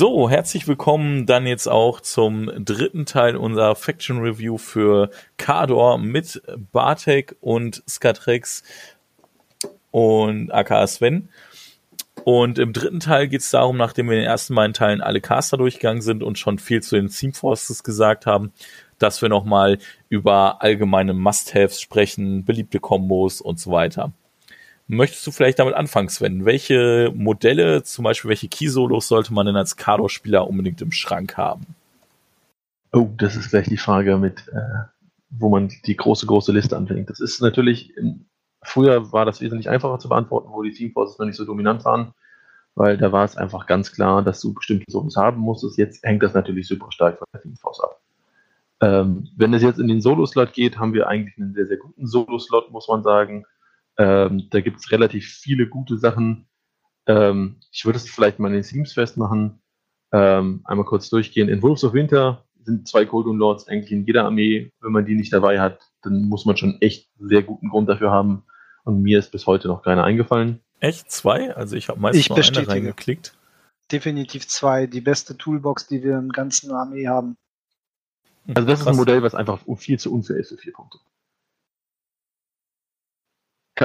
So, herzlich willkommen dann jetzt auch zum dritten Teil unserer Faction Review für Kador mit Bartek und Skatrex und aka Sven. Und im dritten Teil geht es darum, nachdem wir in den ersten beiden Teilen alle Caster durchgegangen sind und schon viel zu den Team Forces gesagt haben, dass wir nochmal über allgemeine Must-Haves sprechen, beliebte Kombos und so weiter. Möchtest du vielleicht damit anfangen, Sven? Welche Modelle, zum Beispiel welche Key-Solos sollte man denn als Kado-Spieler unbedingt im Schrank haben? Oh, das ist gleich die Frage mit, äh, wo man die große, große Liste anfängt. Das ist natürlich, früher war das wesentlich einfacher zu beantworten, wo die Team Forces noch nicht so dominant waren, weil da war es einfach ganz klar, dass du bestimmte Solos haben musstest. Jetzt hängt das natürlich super stark von der Team Force ab. Ähm, wenn es jetzt in den Solo-Slot geht, haben wir eigentlich einen sehr, sehr guten Solo-Slot, muss man sagen. Ähm, da gibt es relativ viele gute Sachen. Ähm, ich würde es vielleicht mal in den Teams festmachen. Ähm, einmal kurz durchgehen. In Wolves of Winter sind zwei Golden Lords eigentlich in jeder Armee. Wenn man die nicht dabei hat, dann muss man schon echt sehr guten Grund dafür haben. Und mir ist bis heute noch keiner eingefallen. Echt? Zwei? Also ich habe meistens ich nur eine reingeklickt. Definitiv zwei. Die beste Toolbox, die wir im ganzen Armee haben. Also das Krass. ist ein Modell, was einfach viel zu unfair ist für vier Punkte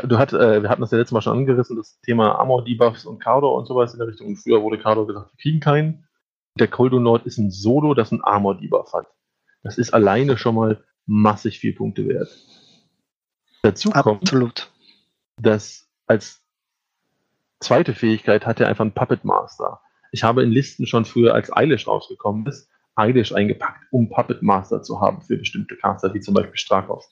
du hat, äh, wir hatten das ja letztes Mal schon angerissen, das Thema Armor-Debuffs und Cardor und sowas in der Richtung. Und früher wurde Cardor gesagt, wir kriegen keinen. Der Coldo Nord ist ein Solo, das ein Armor-Debuff hat. Das ist alleine schon mal massig viel Punkte wert. Dazu kommt, Absolut. dass als zweite Fähigkeit hat er einfach einen Puppet Master. Ich habe in Listen schon früher, als Eilish rausgekommen ist, Eilish eingepackt, um Puppet Master zu haben für bestimmte Caster, wie zum Beispiel Strakov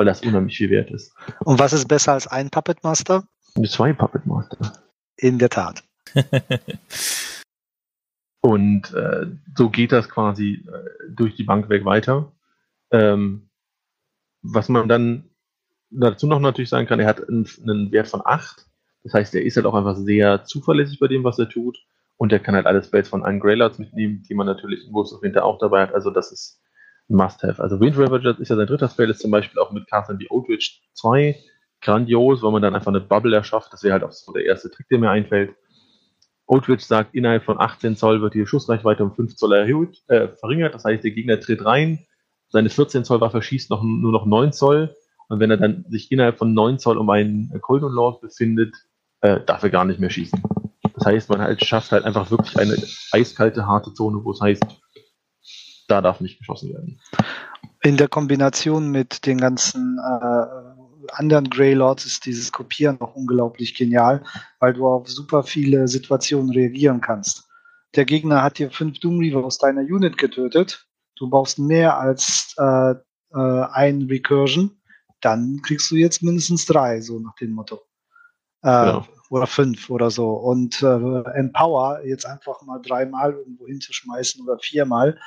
weil das unheimlich viel wert ist. Und was ist besser als ein Puppet Master? Zwei Puppet Master. In der Tat. Und äh, so geht das quasi äh, durch die Bank weg weiter. Ähm, was man dann dazu noch natürlich sagen kann, er hat einen, einen, Wert von 8. Das heißt, er ist halt auch einfach sehr zuverlässig bei dem, was er tut. Und er kann halt alle Spells von allen Greylords mitnehmen, die man natürlich in Wolves of Winter auch dabei hat. Also das ist Must-Have. Also Wind Ravager ist ja sein dritter Spell, ist zum Beispiel auch mit Castern wie Outwitch 2 grandios, weil man dann einfach eine Bubble erschafft. Das wäre halt auch so der erste Trick, der mir einfällt. Outwitch sagt, innerhalb von 18 Zoll wird die Schussreichweite um 5 Zoll erhöht, äh, verringert. Das heißt, der Gegner tritt rein, seine 14 Zoll Waffe schießt noch, nur noch 9 Zoll. Und wenn er dann sich innerhalb von 9 Zoll um einen Coldon Lord befindet, äh, darf er gar nicht mehr schießen. Das heißt, man halt schafft halt einfach wirklich eine eiskalte, harte Zone, wo es heißt, da darf nicht geschossen werden. In der Kombination mit den ganzen äh, anderen Greylords ist dieses Kopieren noch unglaublich genial, weil du auf super viele Situationen reagieren kannst. Der Gegner hat dir fünf Doom Reaver aus deiner Unit getötet. Du brauchst mehr als äh, äh, ein Recursion. Dann kriegst du jetzt mindestens drei, so nach dem Motto. Äh, ja. Oder fünf oder so. Und äh, Empower jetzt einfach mal dreimal irgendwo hinzuschmeißen oder viermal,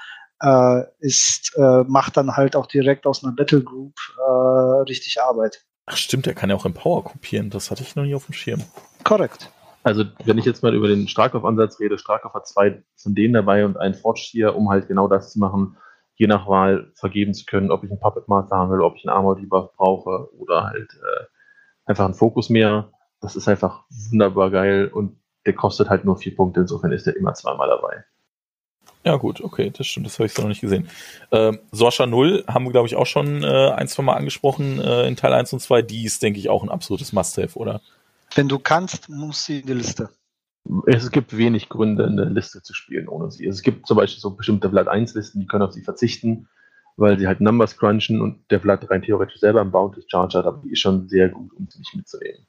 äh, ist, äh, macht dann halt auch direkt aus einer Battle Group äh, richtig Arbeit. Ach stimmt, der kann ja auch im Power kopieren. Das hatte ich noch nie auf dem Schirm. Korrekt. Also wenn ich jetzt mal über den Starkopf-Ansatz rede, Starkopf hat zwei von denen dabei und einen Forge hier, um halt genau das zu machen, je nach Wahl vergeben zu können, ob ich einen Puppet Master haben will, ob ich einen Armor Debuff brauche oder halt äh, einfach einen Fokus mehr. Das ist einfach wunderbar geil und der kostet halt nur vier Punkte, insofern ist der immer zweimal dabei. Ja, gut, okay, das stimmt, das habe ich so noch nicht gesehen. Ähm, Sorsha 0 haben wir, glaube ich, auch schon äh, ein, zwei Mal angesprochen äh, in Teil 1 und 2. Die ist, denke ich, auch ein absolutes Must-Have, oder? Wenn du kannst, muss sie in die Liste. Es gibt wenig Gründe, eine Liste zu spielen ohne sie. Es gibt zum Beispiel so bestimmte Vlad 1-Listen, die können auf sie verzichten, weil sie halt Numbers crunchen und der Vlad rein theoretisch selber einen Bounty Charge hat, aber die ist schon sehr gut, um sie nicht mitzunehmen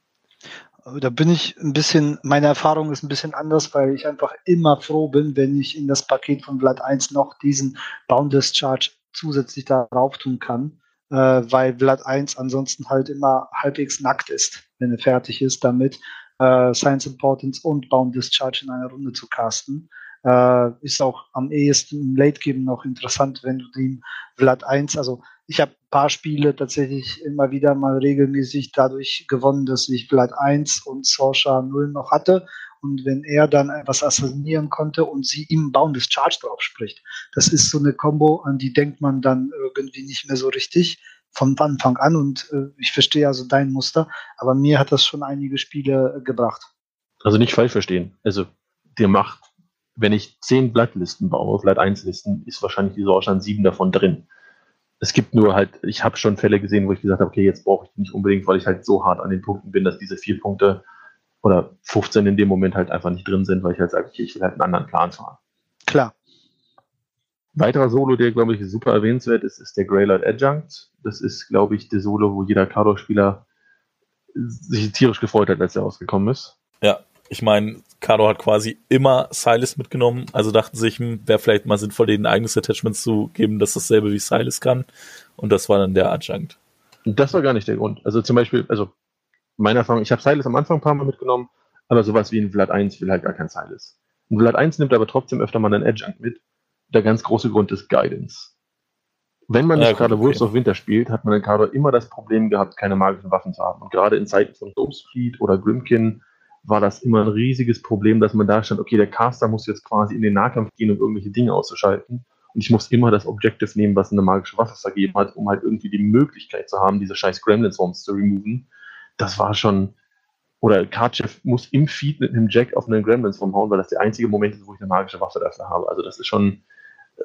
da bin ich ein bisschen, meine Erfahrung ist ein bisschen anders, weil ich einfach immer froh bin, wenn ich in das Paket von Vlad 1 noch diesen Boundless Charge zusätzlich darauf tun kann, äh, weil Vlad 1 ansonsten halt immer halbwegs nackt ist, wenn er fertig ist, damit äh, Science Importance und Boundless Charge in einer Runde zu casten. Äh, ist auch am ehesten im Late Game noch interessant, wenn du dem Vlad 1, also ich habe ein paar Spiele tatsächlich immer wieder mal regelmäßig dadurch gewonnen, dass ich Vlad 1 und Sorsha 0 noch hatte. Und wenn er dann etwas assassinieren konnte und sie ihm Boundless Charge drauf spricht, das ist so eine Combo, an die denkt man dann irgendwie nicht mehr so richtig von Anfang an. Und äh, ich verstehe also dein Muster, aber mir hat das schon einige Spiele gebracht. Also nicht falsch verstehen. Also der macht wenn ich zehn Blattlisten baue, Blatt 1 Listen, ist wahrscheinlich die Sorge sieben davon drin. Es gibt nur halt, ich habe schon Fälle gesehen, wo ich gesagt habe, okay, jetzt brauche ich die nicht unbedingt, weil ich halt so hart an den Punkten bin, dass diese vier Punkte oder 15 in dem Moment halt einfach nicht drin sind, weil ich halt sage, okay, ich will halt einen anderen Plan fahren. Klar. Weiterer Solo, der, glaube ich, super erwähnenswert ist, ist der Greylight Adjunct. Das ist, glaube ich, der Solo, wo jeder Kardor-Spieler sich tierisch gefreut hat, als er rausgekommen ist. Ja, ich meine, Kado hat quasi immer Silas mitgenommen, also dachten sich, hm, wäre vielleicht mal sinnvoll, denen ein eigenes Attachment zu geben, das dasselbe wie Silas kann. Und das war dann der Adjunct. Das war gar nicht der Grund. Also zum Beispiel, also meine Erfahrung, ich habe Silas am Anfang ein paar Mal mitgenommen, aber sowas wie ein Vlad 1 will halt gar kein Silas. Ein Vlad 1 nimmt aber trotzdem öfter mal einen Adjunct mit. Der ganz große Grund ist Guidance. Wenn man nicht ja, gerade Wolves okay. of Winter spielt, hat man in Kado immer das Problem gehabt, keine magischen Waffen zu haben. Und gerade in Zeiten von Ghostfleet oder Grimkin war das immer ein riesiges Problem, dass man da stand, okay, der Caster muss jetzt quasi in den Nahkampf gehen, um irgendwelche Dinge auszuschalten. Und ich muss immer das Objective nehmen, was eine magische Waffe vergeben hat, um halt irgendwie die Möglichkeit zu haben, diese scheiß Gremlin-Swarms zu removen. Das war schon, oder Karchev muss im Feed mit einem Jack auf einen Gremlin-Swarm hauen, weil das der einzige Moment ist, wo ich eine magische Waffe dafür habe. Also das ist schon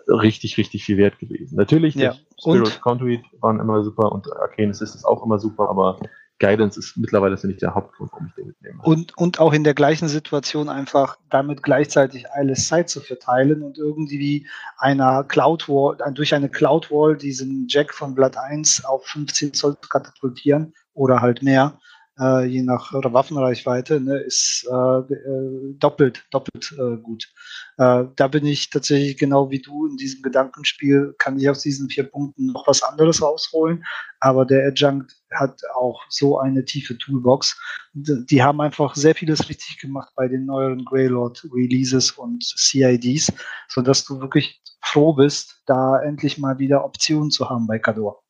richtig, richtig viel wert gewesen. Natürlich, ja. Spirit Conduit waren immer super und Arcane Assist ist auch immer super, aber Guidance ist mittlerweile finde ich der Hauptgrund, warum ich den mitnehme. Und, und auch in der gleichen Situation einfach damit gleichzeitig alles Zeit zu verteilen und irgendwie einer Cloud Wall, durch eine Cloud Wall diesen Jack von Blatt 1 auf 15 Zoll zu katapultieren oder halt mehr, äh, je nach Waffenreichweite, ne, ist äh, äh, doppelt, doppelt äh, gut. Äh, da bin ich tatsächlich genau wie du in diesem Gedankenspiel, kann ich aus diesen vier Punkten noch was anderes rausholen, aber der Adjunct hat auch so eine tiefe Toolbox. Die haben einfach sehr vieles richtig gemacht bei den neueren Greylord Releases und CIDs, sodass du wirklich froh bist, da endlich mal wieder Optionen zu haben bei Kador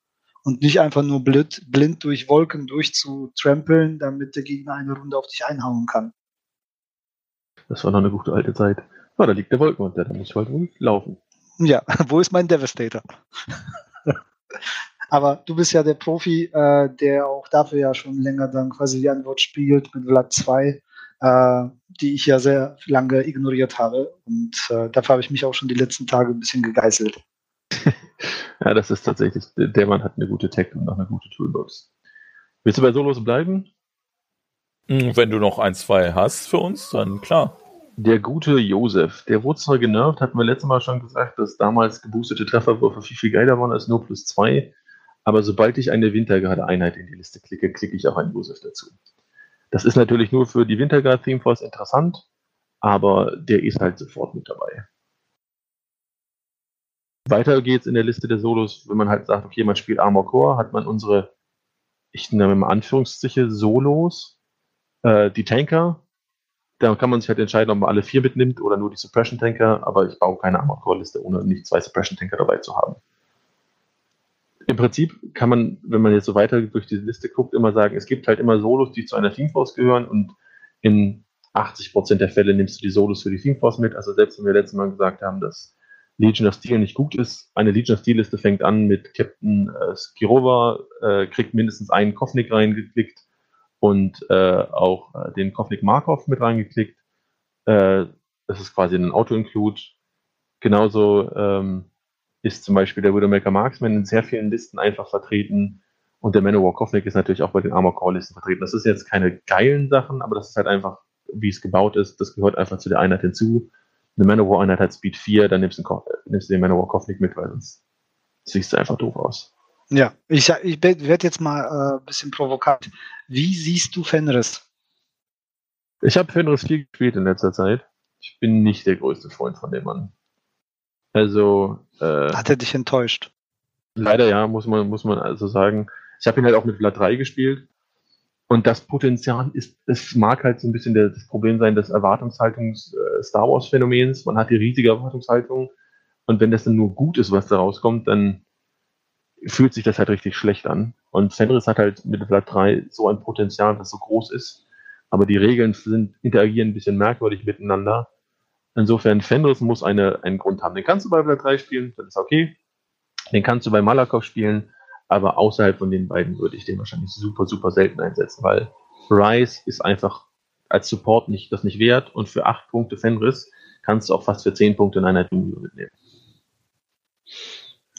und nicht einfach nur blind, blind durch Wolken durchzutrampeln, damit der Gegner eine Runde auf dich einhauen kann. Das war noch eine gute alte Zeit. Ja, da liegt der Wolkenunter, da muss ich halt wohl laufen. Ja, wo ist mein Devastator? Aber du bist ja der Profi, äh, der auch dafür ja schon länger dann quasi die Antwort spielt mit Vlad 2, äh, die ich ja sehr lange ignoriert habe. Und äh, dafür habe ich mich auch schon die letzten Tage ein bisschen gegeißelt. Ja, das ist tatsächlich, der Mann hat eine gute Tech und auch eine gute Toolbox. Willst du bei Solos bleiben? Hm, wenn du noch ein, zwei hast für uns, dann klar. Der gute Josef, der wurde zwar genervt, hatten wir letztes Mal schon gesagt, dass damals geboostete Trefferwürfe viel, viel geiler waren als nur plus zwei. Aber sobald ich eine Wintergarde-Einheit in die Liste klicke, klicke ich auch einen Josef dazu. Das ist natürlich nur für die Winterguard Theme Force interessant, aber der ist halt sofort mit dabei. Weiter geht's in der Liste der Solos, wenn man halt sagt, okay, man spielt Armor Core, hat man unsere, ich nenne mal Anführungszeichen, Solos, äh, die Tanker. Da kann man sich halt entscheiden, ob man alle vier mitnimmt oder nur die Suppression Tanker, aber ich baue keine Armor Core Liste, ohne nicht zwei Suppression Tanker dabei zu haben. Im Prinzip kann man, wenn man jetzt so weiter durch diese Liste guckt, immer sagen, es gibt halt immer Solos, die zu einer Team Force gehören und in 80% der Fälle nimmst du die Solos für die Team Force mit. Also selbst wenn wir letztes Mal gesagt haben, dass Legion of Steel nicht gut ist. Eine Legion of Steel Liste fängt an mit Captain äh, Skirova, äh, kriegt mindestens einen Kovnik reingeklickt und äh, auch äh, den Kovnik Markov mit reingeklickt. Äh, das ist quasi ein Auto-Include. Genauso ähm, ist zum Beispiel der Widowmaker Marksman in sehr vielen Listen einfach vertreten. Und der Manowar Kovnik ist natürlich auch bei den Armor Core Listen vertreten. Das ist jetzt keine geilen Sachen, aber das ist halt einfach, wie es gebaut ist. Das gehört einfach zu der Einheit hinzu eine Manowar-Einheit hat Speed 4, dann nimmst du, einen, nimmst du den Manowar-Kopf nicht mit, weil sonst siehst du einfach doof aus. Ja, ich, ich werde jetzt mal äh, ein bisschen provokant. Wie siehst du Fenris? Ich habe Fenris viel gespielt in letzter Zeit. Ich bin nicht der größte Freund von dem Mann. Also. Äh, Hat er dich enttäuscht? Leider ja, muss man, muss man also sagen. Ich habe ihn halt auch mit Vlad 3 gespielt. Und das Potenzial ist, es mag halt so ein bisschen das Problem sein des Erwartungshaltungs äh, Star Wars Phänomens. Man hat die riesige Erwartungshaltung und wenn das dann nur gut ist, was da rauskommt, dann fühlt sich das halt richtig schlecht an. Und Fenris hat halt mit Blatt 3 so ein Potenzial, das so groß ist, aber die Regeln sind, interagieren ein bisschen merkwürdig miteinander. Insofern, Fenris muss eine, einen Grund haben. Den kannst du bei Blatt 3 spielen, das ist okay. Den kannst du bei Malakoff spielen, aber außerhalb von den beiden würde ich den wahrscheinlich super, super selten einsetzen, weil Rise ist einfach als Support nicht, das nicht wert und für 8 Punkte Fenris kannst du auch fast für 10 Punkte in einer Doom mitnehmen.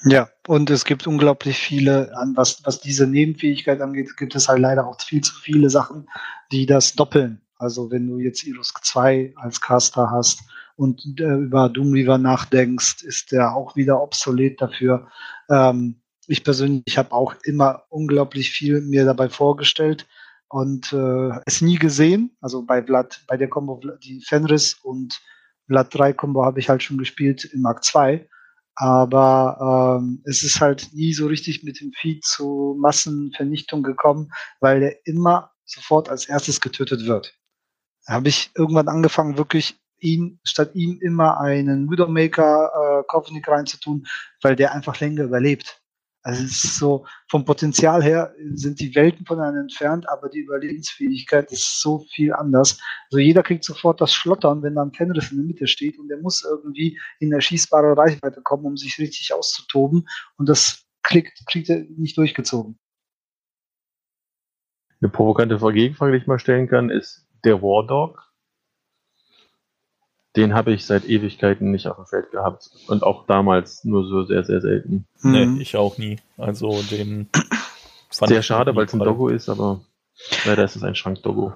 Ja, und es gibt unglaublich viele, was, was diese Nebenfähigkeit angeht, gibt es halt leider auch viel zu viele Sachen, die das doppeln. Also wenn du jetzt Irusk 2 als Caster hast und äh, über Doomweaver nachdenkst, ist der auch wieder obsolet dafür. Ähm, ich persönlich habe auch immer unglaublich viel mir dabei vorgestellt und äh, es nie gesehen. Also bei Blood, bei der Combo, die Fenris und Blood 3 Combo habe ich halt schon gespielt in Mark 2 aber ähm, es ist halt nie so richtig mit dem Feed zu Massenvernichtung gekommen, weil der immer sofort als erstes getötet wird. Da habe ich irgendwann angefangen, wirklich ihn, statt ihm immer einen Widowmaker äh, Covenant reinzutun, weil der einfach länger überlebt. Also es ist so, vom Potenzial her sind die Welten voneinander entfernt, aber die Überlebensfähigkeit ist so viel anders. Also jeder kriegt sofort das Schlottern, wenn dann Fenris in der Mitte steht und der muss irgendwie in erschießbare Reichweite kommen, um sich richtig auszutoben und das kriegt, kriegt er nicht durchgezogen. Eine provokante Gegenfrage, die ich mal stellen kann, ist der War Dog den habe ich seit Ewigkeiten nicht auf dem Feld gehabt. Und auch damals nur so sehr, sehr selten. Nee, mhm. ich auch nie. Also den fand Sehr schade, weil es ein Doggo ist, aber leider ist es ein Schrank-Doggo.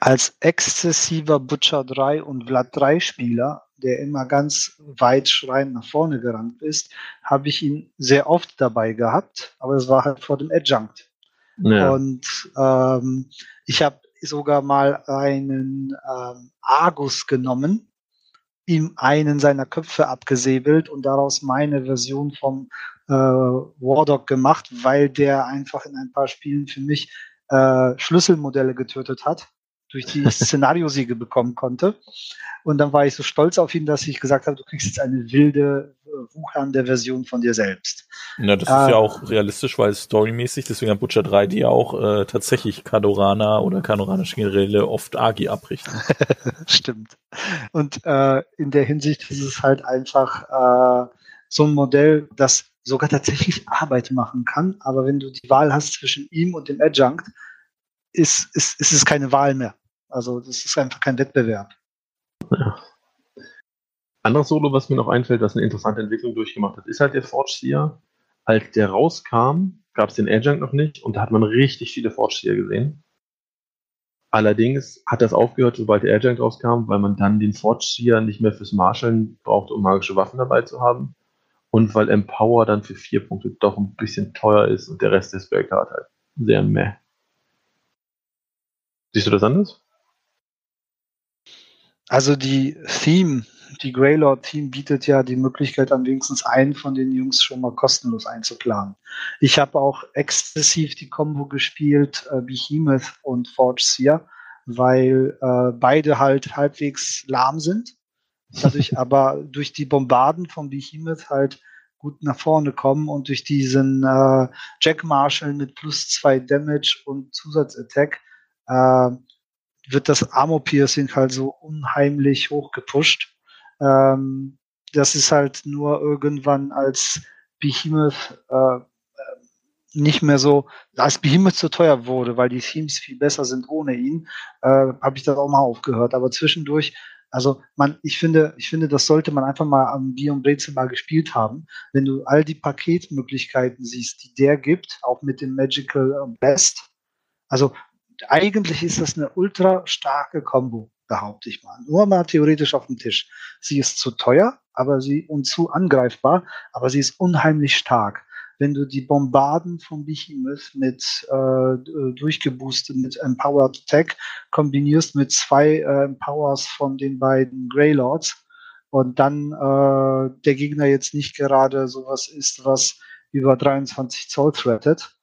Als exzessiver Butcher 3 und Vlad 3 Spieler, der immer ganz weit schreiend nach vorne gerannt ist, habe ich ihn sehr oft dabei gehabt, aber es war halt vor dem Adjunct. Ja. Und ähm, ich habe sogar mal einen ähm, Argus genommen, ihm einen seiner Köpfe abgesäbelt und daraus meine Version vom äh, Wardog gemacht, weil der einfach in ein paar Spielen für mich äh, Schlüsselmodelle getötet hat durch die Szenariosiege bekommen konnte. Und dann war ich so stolz auf ihn, dass ich gesagt habe, du kriegst jetzt eine wilde, äh, wuchernde Version von dir selbst. Ja, das äh, ist ja auch realistisch, weil storymäßig, deswegen hat Butcher 3 die auch äh, tatsächlich Kadorana oder kanoranische Generäle oft Agi abrichten. Stimmt. Und äh, in der Hinsicht ist es halt einfach äh, so ein Modell, das sogar tatsächlich Arbeit machen kann, aber wenn du die Wahl hast zwischen ihm und dem Adjunct, ist, ist, ist es keine Wahl mehr. Also das ist einfach kein Wettbewerb. Ja. Anderes Solo, was mir noch einfällt, was eine interessante Entwicklung durchgemacht hat, ist halt der Forge Seer. Als der rauskam, gab es den Adjunct noch nicht und da hat man richtig viele Forge Seer gesehen. Allerdings hat das aufgehört, sobald der Adjunct rauskam, weil man dann den Forge Seer nicht mehr fürs Marschaln braucht, um magische Waffen dabei zu haben. Und weil Empower dann für vier Punkte doch ein bisschen teuer ist und der Rest des Bergart halt sehr meh. Siehst du das anders? Also die Theme, die Greylord Theme bietet ja die Möglichkeit an wenigstens einen von den Jungs schon mal kostenlos einzuplanen. Ich habe auch exzessiv die Combo gespielt, äh, Behemoth und Forge Seer, weil äh, beide halt halbwegs lahm sind. Dadurch aber durch die Bombarden von Behemoth halt gut nach vorne kommen und durch diesen äh, Jack Marshall mit plus zwei Damage und Zusatzattack äh, wird das Armor-Piercing halt so unheimlich hochgepusht. Ähm, das ist halt nur irgendwann als Behemoth äh, nicht mehr so, als Behemoth zu teuer wurde, weil die Themes viel besser sind ohne ihn, äh, habe ich das auch mal aufgehört. Aber zwischendurch, also man, ich finde, ich finde, das sollte man einfach mal am Bier und Brezel mal gespielt haben. Wenn du all die Paketmöglichkeiten siehst, die der gibt, auch mit dem Magical Best, also eigentlich ist das eine ultra starke Combo, behaupte ich mal. Nur mal theoretisch auf dem Tisch. Sie ist zu teuer, aber sie und zu angreifbar, aber sie ist unheimlich stark. Wenn du die Bombarden von Behemoth mit äh, durchgeboostet, mit Empowered Tech kombinierst mit zwei äh, Empowers von den beiden Greylords und dann äh, der Gegner jetzt nicht gerade sowas ist, was über 23 Zoll threatet,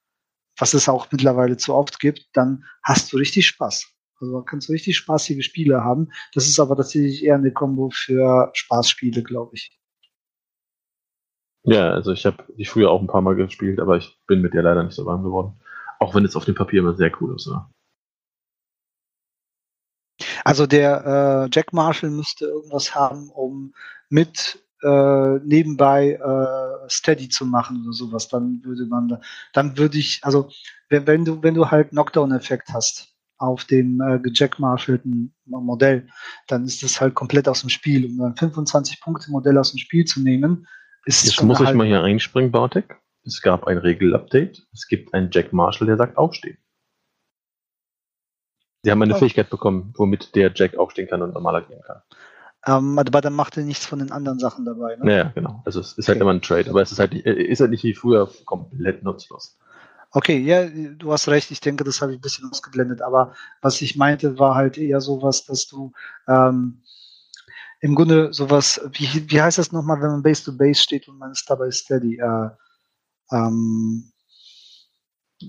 was es auch mittlerweile zu oft gibt, dann hast du richtig Spaß. Also kannst du richtig spaßige Spiele haben. Das ist aber tatsächlich eher eine Kombo für Spaßspiele, glaube ich. Ja, also ich habe die früher auch ein paar Mal gespielt, aber ich bin mit der leider nicht so warm geworden. Auch wenn es auf dem Papier immer sehr cool ist. Ja. Also der äh, Jack Marshall müsste irgendwas haben, um mit äh, nebenbei äh, Steady zu machen oder sowas. Dann würde man, da, dann würde ich, also wenn, wenn du wenn du halt Knockdown-Effekt hast auf dem äh, Jack Marshallten Modell, dann ist das halt komplett aus dem Spiel. Um ein 25 Punkte Modell aus dem Spiel zu nehmen, ist Jetzt muss halt ich mal hier einspringen, Bartek. Es gab ein Regel-Update. Es gibt einen Jack Marshall, der sagt aufstehen. Sie haben eine oh. Fähigkeit bekommen, womit der Jack aufstehen kann und normaler gehen kann. Ähm, aber dann macht er nichts von den anderen Sachen dabei. Ne? Ja, genau. Also es ist halt okay. halt immer ein Trade, aber es ist halt, ist halt nicht wie früher komplett nutzlos. Okay, ja, du hast recht. Ich denke, das habe ich ein bisschen ausgeblendet. Aber was ich meinte, war halt eher sowas, dass du ähm, im Grunde sowas, wie, wie heißt das nochmal, wenn man Base to Base steht und man ist dabei steady? Äh, ähm,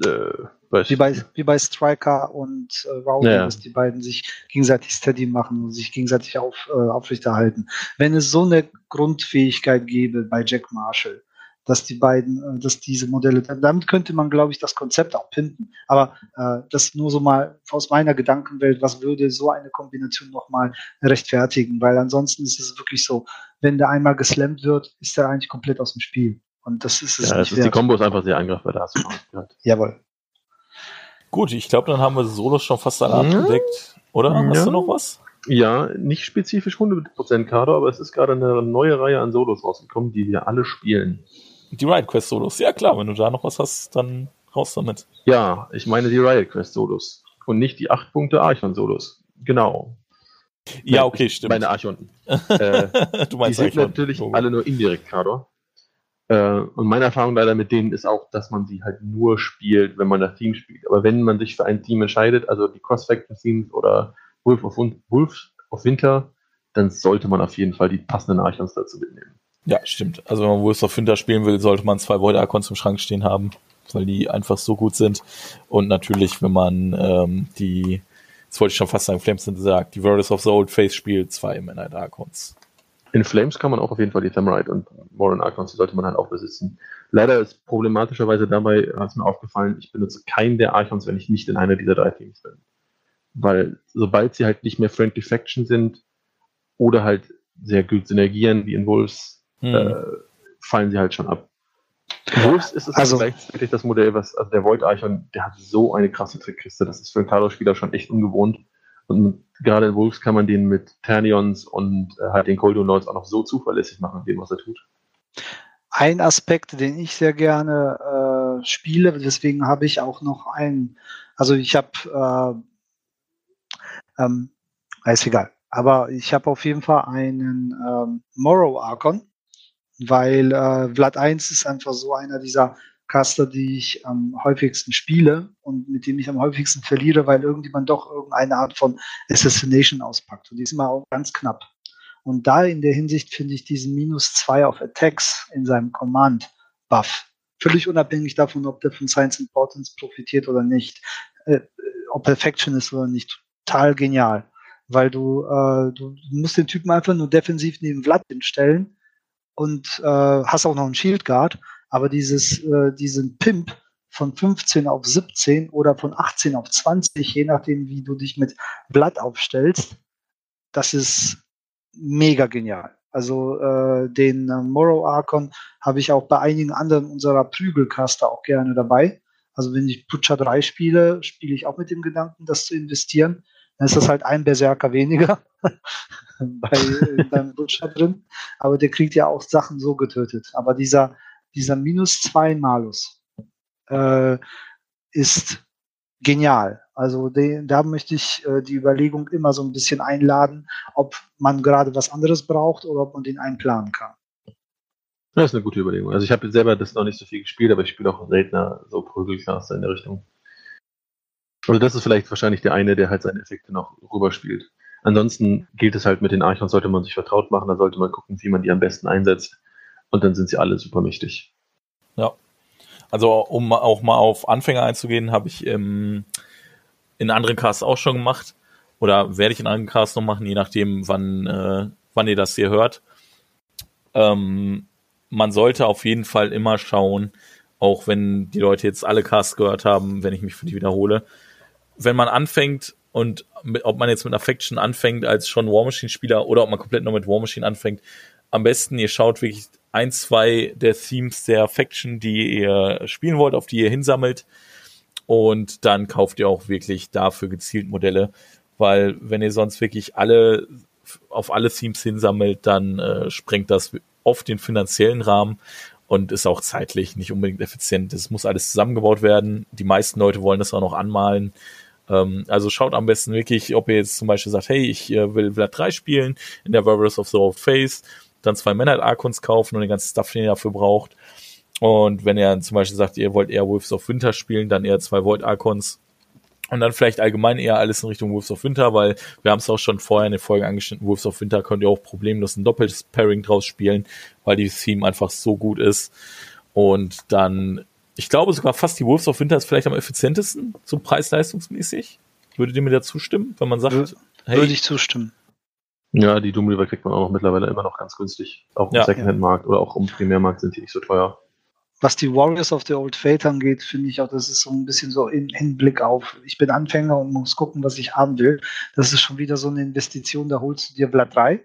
äh, wie, bei, wie bei Striker und äh, Rowdy, ja. dass die beiden sich gegenseitig steady machen und sich gegenseitig auf, äh, aufrechterhalten. Wenn es so eine Grundfähigkeit gäbe bei Jack Marshall, dass die beiden, äh, dass diese Modelle, damit könnte man, glaube ich, das Konzept auch pimpen. Aber äh, das nur so mal aus meiner Gedankenwelt, was würde so eine Kombination nochmal rechtfertigen? Weil ansonsten ist es wirklich so, wenn der einmal geslammt wird, ist er eigentlich komplett aus dem Spiel. Und das ist es. Ja, das ist die Kombo ist einfach sehr angreifbar, da hast du gehört. Jawohl. Gut, ich glaube, dann haben wir Solos schon fast alle abgedeckt, oder? Ja. Hast du noch was? Ja, nicht spezifisch 100% Kader, aber es ist gerade eine neue Reihe an Solos rausgekommen, die wir alle spielen. Die Riot Quest Solos, ja klar, wenn du da noch was hast, dann raus damit. Ja, ich meine die Riot Quest Solos und nicht die 8 Punkte Archon Solos. Genau. Ja, okay, stimmt. Meine Archon. äh, du meinst die sind Archon. natürlich alle nur indirekt Kader. Äh, und meine Erfahrung leider mit denen ist auch, dass man sie halt nur spielt, wenn man das Team spielt. Aber wenn man sich für ein Team entscheidet, also die Cross-Faction-Teams oder Wolf of, Wolf of Winter, dann sollte man auf jeden Fall die passenden Archons dazu mitnehmen. Ja, stimmt. Also wenn man Wolf of Winter spielen will, sollte man zwei Void Archons im Schrank stehen haben, weil die einfach so gut sind. Und natürlich, wenn man ähm, die, jetzt wollte ich schon fast sagen, Flames sind gesagt, die Warriors of the Old Face spielt, zwei Midnight Archons. In Flames kann man auch auf jeden Fall die Ephemerite und Moran Archons, die sollte man halt auch besitzen. Leider ist problematischerweise dabei, hat es mir aufgefallen, ich benutze keinen der Archons, wenn ich nicht in einer dieser drei Teams bin. Weil sobald sie halt nicht mehr Friendly Faction sind oder halt sehr gut synergieren, wie in Wolves, hm. äh, fallen sie halt schon ab. Wolves ist es also, gleichzeitig das Modell, was, also der Void Archon, der hat so eine krasse Trickkiste, das ist für einen Kado-Spieler schon echt ungewohnt. Und gerade in Wolves kann man den mit Ternions und äh, halt den Coldon Lords auch noch so zuverlässig machen, dem, was er tut. Ein Aspekt, den ich sehr gerne äh, spiele, deswegen habe ich auch noch einen, also ich habe, äh, ähm, ist egal, aber ich habe auf jeden Fall einen ähm, Morrow Archon, weil äh, Vlad 1 ist einfach so einer dieser Caster, die ich am häufigsten spiele und mit denen ich am häufigsten verliere, weil irgendjemand doch irgendeine Art von Assassination auspackt. Und die ist immer auch ganz knapp. Und da in der Hinsicht finde ich diesen minus zwei auf Attacks in seinem Command-Buff völlig unabhängig davon, ob der von Science Importance profitiert oder nicht, äh, ob Perfection ist oder nicht, total genial. Weil du, äh, du musst den Typen einfach nur defensiv neben Vlad stellen und äh, hast auch noch einen Shield Guard aber dieses, äh, diesen Pimp von 15 auf 17 oder von 18 auf 20, je nachdem, wie du dich mit Blatt aufstellst, das ist mega genial. Also äh, den äh, Morrow Archon habe ich auch bei einigen anderen unserer Prügelcaster auch gerne dabei. Also wenn ich Butcher 3 spiele, spiele ich auch mit dem Gedanken, das zu investieren. Dann ist das halt ein Berserker weniger bei beim Butcher drin. Aber der kriegt ja auch Sachen so getötet. Aber dieser dieser minus 2 Malus äh, ist genial. Also de, da möchte ich äh, die Überlegung immer so ein bisschen einladen, ob man gerade was anderes braucht oder ob man den einplanen kann. Das ist eine gute Überlegung. Also ich habe selber das noch nicht so viel gespielt, aber ich spiele auch seltener so Prügelcaster in der Richtung. Also das ist vielleicht wahrscheinlich der eine, der halt seine Effekte noch rüberspielt. Ansonsten gilt es halt mit den Archons, sollte man sich vertraut machen, da sollte man gucken, wie man die am besten einsetzt und dann sind sie alle super mächtig. Ja. Also um auch mal auf Anfänger einzugehen, habe ich ähm, in anderen Casts auch schon gemacht. Oder werde ich in anderen Casts noch machen, je nachdem, wann, äh, wann ihr das hier hört. Ähm, man sollte auf jeden Fall immer schauen, auch wenn die Leute jetzt alle Casts gehört haben, wenn ich mich für die wiederhole. Wenn man anfängt und mit, ob man jetzt mit einer Faction anfängt als schon War Machine Spieler oder ob man komplett nur mit War Machine anfängt, am besten ihr schaut wirklich ein, zwei der Themes der Faction, die ihr spielen wollt, auf die ihr hinsammelt und dann kauft ihr auch wirklich dafür gezielt Modelle, weil wenn ihr sonst wirklich alle auf alle Themes hinsammelt, dann äh, sprengt das oft den finanziellen Rahmen und ist auch zeitlich nicht unbedingt effizient. Es muss alles zusammengebaut werden. Die meisten Leute wollen das auch noch anmalen. Ähm, also schaut am besten wirklich, ob ihr jetzt zum Beispiel sagt, hey, ich äh, will Vlad 3 spielen in der Warriors of the Old Face, dann zwei Männer Archons kaufen und den ganzen Stuff, den ihr dafür braucht. Und wenn ihr zum Beispiel sagt, ihr wollt eher Wolves of Winter spielen, dann eher zwei Void Archons und dann vielleicht allgemein eher alles in Richtung Wolves of Winter, weil wir haben es auch schon vorher in den Folgen angeschnitten, Wolves of Winter könnt ihr auch problemlos ein doppeltes Pairing draus spielen, weil die Theme einfach so gut ist. Und dann, ich glaube sogar fast die Wolves of Winter ist vielleicht am effizientesten, so preis-leistungsmäßig. Würdet ihr mir da zustimmen, wenn man sagt, Würde, hey, würde ich zustimmen. Ja, die Doom River kriegt man auch noch mittlerweile immer noch ganz günstig. Auch im ja, Secondhand-Markt ja. oder auch im Primärmarkt sind die nicht so teuer was die Warriors of the Old Fate angeht, finde ich auch, das ist so ein bisschen so in Hinblick auf, ich bin Anfänger und muss gucken, was ich haben will. Das ist schon wieder so eine Investition, da holst du dir Blatt 3,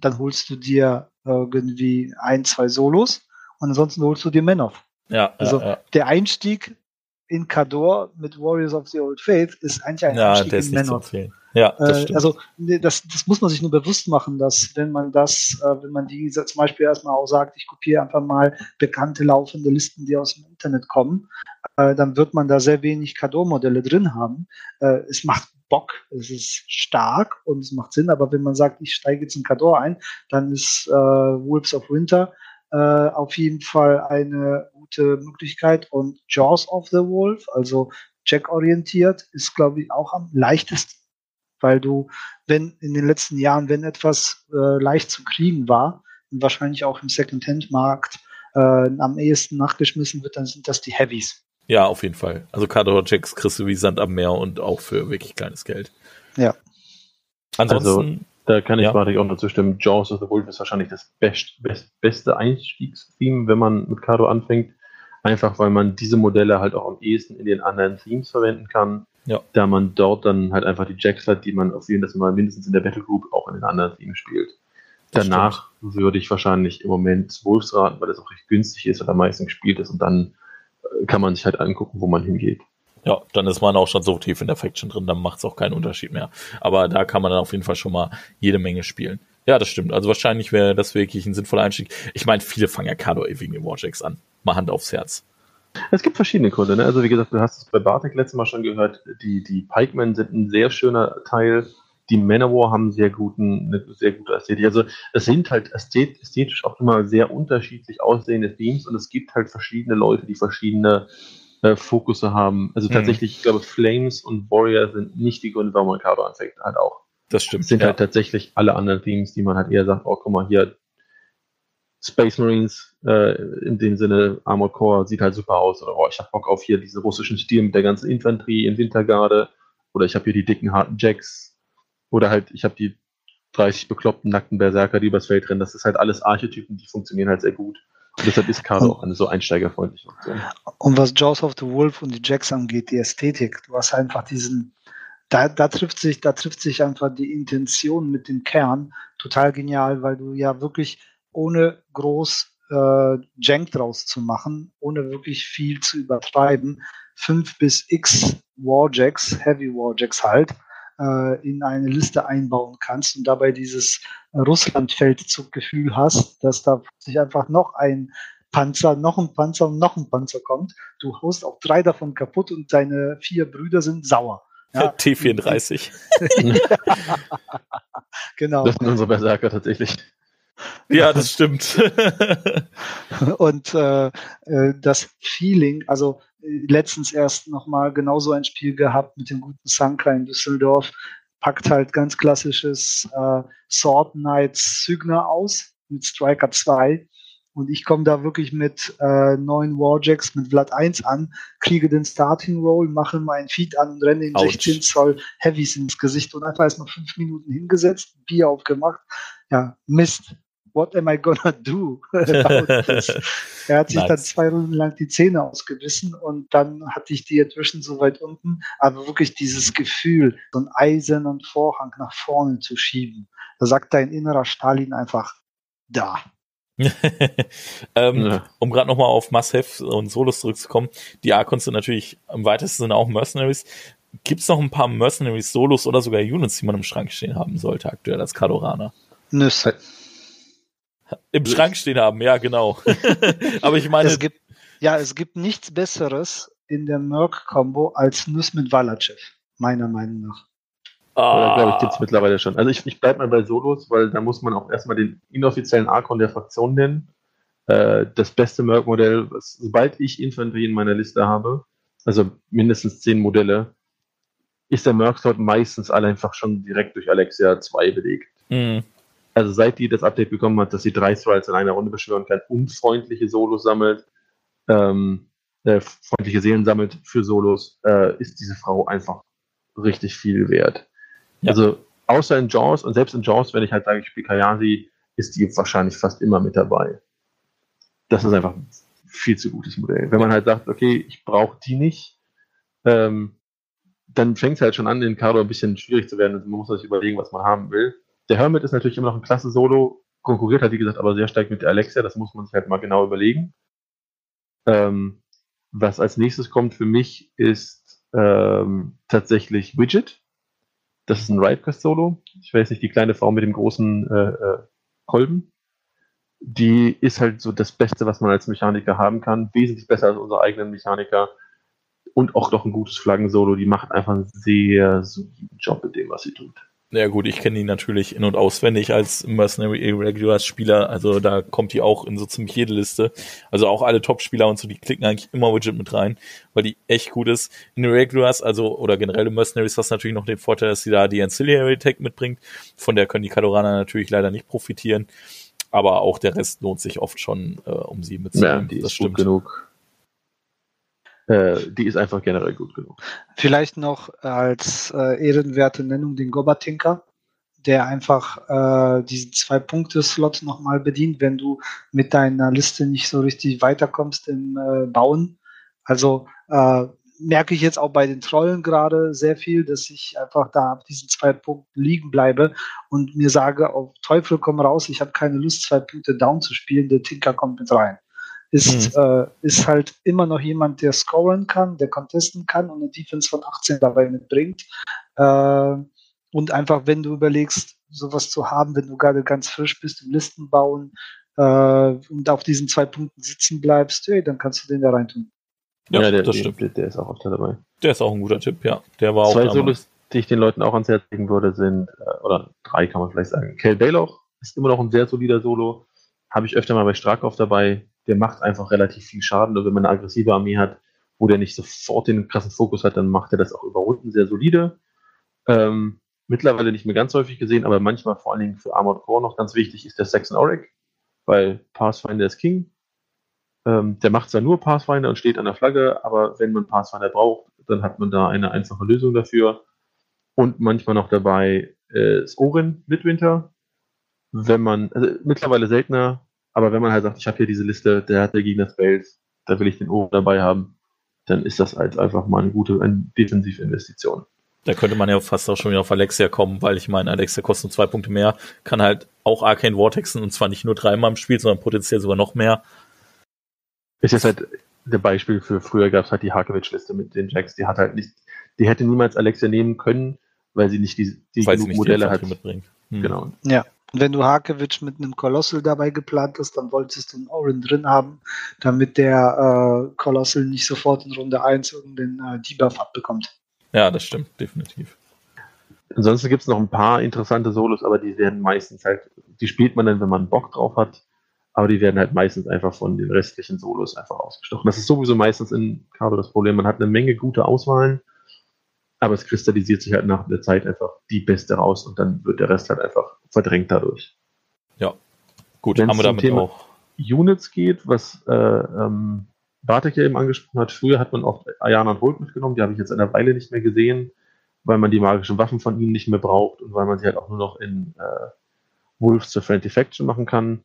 dann holst du dir irgendwie ein, zwei Solos und ansonsten holst du dir Menoff. Ja, also ja, ja. der Einstieg in Kador mit Warriors of the Old Faith ist eigentlich ein ja, Einstieg der ist in Menoff. Ja, das äh, also das, das muss man sich nur bewusst machen, dass wenn man das, äh, wenn man die zum Beispiel erstmal auch sagt, ich kopiere einfach mal bekannte laufende Listen, die aus dem Internet kommen, äh, dann wird man da sehr wenig Kador-Modelle drin haben. Es macht Bock, es ist stark und es macht Sinn, aber wenn man sagt, ich steige jetzt in Kador ein, dann ist äh, Wolves of Winter äh, auf jeden Fall eine gute Möglichkeit und Jaws of the Wolf, also check-orientiert, ist, glaube ich, auch am leichtesten weil du, wenn in den letzten Jahren, wenn etwas äh, leicht zu kriegen war und wahrscheinlich auch im Second-Hand-Markt äh, am ehesten nachgeschmissen wird, dann sind das die Heavies. Ja, auf jeden Fall. Also Cardor Jacks kriegst du wie Sand am Meer und auch für wirklich kleines Geld. Ja. Ansonsten. Also, da kann ich ja. auch noch zustimmen. Jaws of the Wolf ist wahrscheinlich das best, best, beste Einstiegstheme, wenn man mit Cardo anfängt. Einfach weil man diese Modelle halt auch am ehesten in den anderen Themes verwenden kann. Ja. Da man dort dann halt einfach die Jacks hat, die man auf jeden Fall mal mindestens in der Battle Group auch in den anderen Teams spielt. Das Danach stimmt. würde ich wahrscheinlich im Moment Wolves raten, weil das auch recht günstig ist und am meisten gespielt ist und dann äh, kann man sich halt angucken, wo man hingeht. Ja, dann ist man auch schon so tief in der Faction drin, dann macht es auch keinen Unterschied mehr. Aber da kann man dann auf jeden Fall schon mal jede Menge spielen. Ja, das stimmt. Also wahrscheinlich wäre das wirklich ein sinnvoller Einstieg. Ich meine, viele fangen ja Kado wegen den Warjacks an. Mal Hand aufs Herz. Es gibt verschiedene Gründe. Ne? Also wie gesagt, du hast es bei Bartek letztes Mal schon gehört, die, die Pikemen sind ein sehr schöner Teil. Die Manowar haben sehr guten, eine sehr gute Ästhetik. Also es sind halt ästhetisch auch immer sehr unterschiedlich aussehende Themes und es gibt halt verschiedene Leute, die verschiedene äh, Fokusse haben. Also mhm. tatsächlich, ich glaube, Flames und Warrior sind nicht die Gründe, warum man Kado anfängt, halt auch. Das stimmt. Es sind ja. halt tatsächlich alle anderen Themes, die man halt eher sagt, oh, guck mal, hier Space Marines, äh, in dem Sinne Armored Core, sieht halt super aus. Oder oh, ich hab Bock auf hier diesen russischen Stil mit der ganzen Infanterie in Wintergarde. Oder ich habe hier die dicken, harten Jacks. Oder halt, ich habe die 30 bekloppten, nackten Berserker, die übers Feld rennen. Das ist halt alles Archetypen, die funktionieren halt sehr gut. Und deshalb ist Kado auch eine so einsteigerfreundliche Option. Und was Jaws of the Wolf und die Jacks angeht, die Ästhetik, du hast einfach diesen, da, da trifft sich, da trifft sich einfach die Intention mit dem Kern total genial, weil du ja wirklich ohne groß äh, Jank draus zu machen, ohne wirklich viel zu übertreiben, fünf bis x Warjacks, Heavy Warjacks halt, äh, in eine Liste einbauen kannst und dabei dieses Russland-Feldzug-Gefühl hast, dass da sich einfach noch ein Panzer, noch ein Panzer und noch ein Panzer kommt. Du haust auch drei davon kaputt und deine vier Brüder sind sauer. Ja. T34. genau. Das sind unsere Berserker tatsächlich. Ja, das stimmt. und äh, äh, das Feeling, also äh, letztens erst nochmal genauso ein Spiel gehabt mit dem guten Sanka in Düsseldorf, packt halt ganz klassisches äh, Sword Knights Signer aus mit Striker 2 Und ich komme da wirklich mit äh, neun Warjacks mit Vlad 1 an, kriege den Starting Roll, mache meinen Feed an und renne ihm 16 Zoll Heavies ins Gesicht und einfach erst mal fünf Minuten hingesetzt, Bier aufgemacht. Ja, Mist. What am I gonna do? er hat sich nice. dann zwei Runden lang die Zähne ausgebissen und dann hatte ich die Attrition so weit unten. Aber wirklich dieses Gefühl, so einen eisernen Vorhang nach vorne zu schieben. Da sagt dein innerer Stalin einfach, da, ähm, ja. Um gerade nochmal auf Must-Have und Solos zurückzukommen, die Archons sind natürlich im weitesten Sinne auch Mercenaries. Gibt es noch ein paar Mercenaries, Solos oder sogar Units, die man im Schrank stehen haben sollte aktuell als Kadoraner? Nüsse. Im Schrank stehen haben, ja, genau. Aber ich meine. Es gibt, ja, es gibt nichts Besseres in der Merc-Kombo als Nuss mit Valachev, meiner Meinung nach. Oder glaube ich, gibt es mittlerweile schon. Also ich, ich bleibe mal bei Solos, weil da muss man auch erstmal den inoffiziellen Archon der Fraktion nennen. Äh, das beste Merc-Modell, sobald ich Infanterie in meiner Liste habe, also mindestens zehn Modelle, ist der Merc-Slot meistens alle einfach schon direkt durch Alexia 2 belegt. Mhm. Also seit die das Update bekommen hat, dass sie drei Strikes in einer Runde beschwören kann und freundliche Solos sammelt, ähm, äh, freundliche Seelen sammelt für Solos, äh, ist diese Frau einfach richtig viel wert. Ja. Also außer in Jaws und selbst in Jaws, wenn ich halt sage, ich spiele Kayasi, ist die wahrscheinlich fast immer mit dabei. Das ist einfach ein viel zu gutes Modell. Wenn man halt sagt, okay, ich brauche die nicht, ähm, dann fängt es halt schon an, in Kado ein bisschen schwierig zu werden. Also man muss sich überlegen, was man haben will. Der Hermit ist natürlich immer noch ein klasse Solo, konkurriert halt, wie gesagt, aber sehr stark mit der Alexia. Das muss man sich halt mal genau überlegen. Ähm, was als nächstes kommt für mich ist ähm, tatsächlich Widget. Das ist ein Ridequest Solo. Ich weiß nicht, die kleine Frau mit dem großen äh, äh, Kolben. Die ist halt so das Beste, was man als Mechaniker haben kann. Wesentlich besser als unsere eigenen Mechaniker. Und auch noch ein gutes Flaggensolo. Die macht einfach einen sehr soliden Job mit dem, was sie tut. Ja gut, ich kenne ihn natürlich in- und auswendig als Mercenary Irregulars Spieler, also da kommt die auch in so ziemlich jede Liste. Also auch alle Top-Spieler und so, die klicken eigentlich immer Widget mit rein, weil die echt gut ist. In Irregulars, also oder generell Mercenaries hast du natürlich noch den Vorteil, dass sie da die Ancillary Tech mitbringt, von der können die Kadoraner natürlich leider nicht profitieren, aber auch der Rest lohnt sich oft schon, äh, um sie mitzunehmen. Ja, die das ist stimmt. gut genug. Äh, die ist einfach generell gut genug. Vielleicht noch als äh, ehrenwerte Nennung den Gobatinker, der einfach äh, diesen Zwei-Punkte-Slot nochmal bedient, wenn du mit deiner Liste nicht so richtig weiterkommst im äh, Bauen. Also äh, merke ich jetzt auch bei den Trollen gerade sehr viel, dass ich einfach da auf diesen zwei Punkten liegen bleibe und mir sage, auf Teufel komm raus, ich habe keine Lust, zwei Punkte down zu spielen, der Tinker kommt mit rein ist, mhm. äh, ist halt immer noch jemand, der scoren kann, der contesten kann und eine Defense von 18 dabei mitbringt. Äh, und einfach, wenn du überlegst, sowas zu haben, wenn du gerade ganz frisch bist im Listen bauen äh, und auf diesen zwei Punkten sitzen bleibst, hey, dann kannst du den da reintun. Ja, ja der, das stimmt. Der, der ist auch öfter dabei. Der ist auch ein guter Tipp, ja. Der war Zwei auch Solos, die ich den Leuten auch ans Herz legen würde, sind, äh, oder drei kann man vielleicht sagen. Kel Bayloch ist immer noch ein sehr solider Solo. Habe ich öfter mal bei Starkauf dabei der macht einfach relativ viel Schaden. Und wenn man eine aggressive Armee hat, wo der nicht sofort den krassen Fokus hat, dann macht er das auch über Runden sehr solide. Ähm, mittlerweile nicht mehr ganz häufig gesehen, aber manchmal vor allen Dingen für Armored Core noch ganz wichtig ist der Saxon Auric, weil Pathfinder ist King. Ähm, der macht zwar nur Pathfinder und steht an der Flagge, aber wenn man Pathfinder braucht, dann hat man da eine einfache Lösung dafür. Und manchmal noch dabei äh, ist Orin Midwinter. Wenn man, also mittlerweile seltener, aber wenn man halt sagt, ich habe hier diese Liste, der hat der Gegner Spells, da will ich den Ohren dabei haben, dann ist das halt einfach mal eine gute eine Defensivinvestition. Da könnte man ja fast auch schon wieder auf Alexia kommen, weil ich meine, Alexia kostet nur zwei Punkte mehr, kann halt auch Arcane Vortexen und zwar nicht nur dreimal im Spiel, sondern potenziell sogar noch mehr. Ist jetzt halt der Beispiel für früher gab es halt die Harkovic-Liste mit den Jacks, die hat halt nicht, die hätte niemals Alexia nehmen können, weil sie nicht die, die weil genug Modelle die hat. Mitbringt. Hm. Genau. Ja. Und wenn du Hakewitsch mit einem Kolossal dabei geplant hast, dann wolltest du einen Orin drin haben, damit der äh, Kolossal nicht sofort in Runde 1 irgendeinen äh, Debuff abbekommt. Ja, das stimmt, definitiv. Ansonsten gibt es noch ein paar interessante Solos, aber die werden meistens halt, die spielt man dann, wenn man Bock drauf hat, aber die werden halt meistens einfach von den restlichen Solos einfach ausgestochen. Das ist sowieso meistens in Cardo das Problem. Man hat eine Menge gute Auswahlen, aber es kristallisiert sich halt nach der Zeit einfach die beste raus und dann wird der Rest halt einfach verdrängt dadurch. Ja, gut, Wenn's haben wir damit Thema, auch Units geht, was äh, ähm, Bartek ja eben angesprochen hat, früher hat man oft Ayana und Holt mitgenommen, die habe ich jetzt eine Weile nicht mehr gesehen, weil man die magischen Waffen von ihnen nicht mehr braucht und weil man sie halt auch nur noch in äh, Wolves zur Friendly Faction machen kann.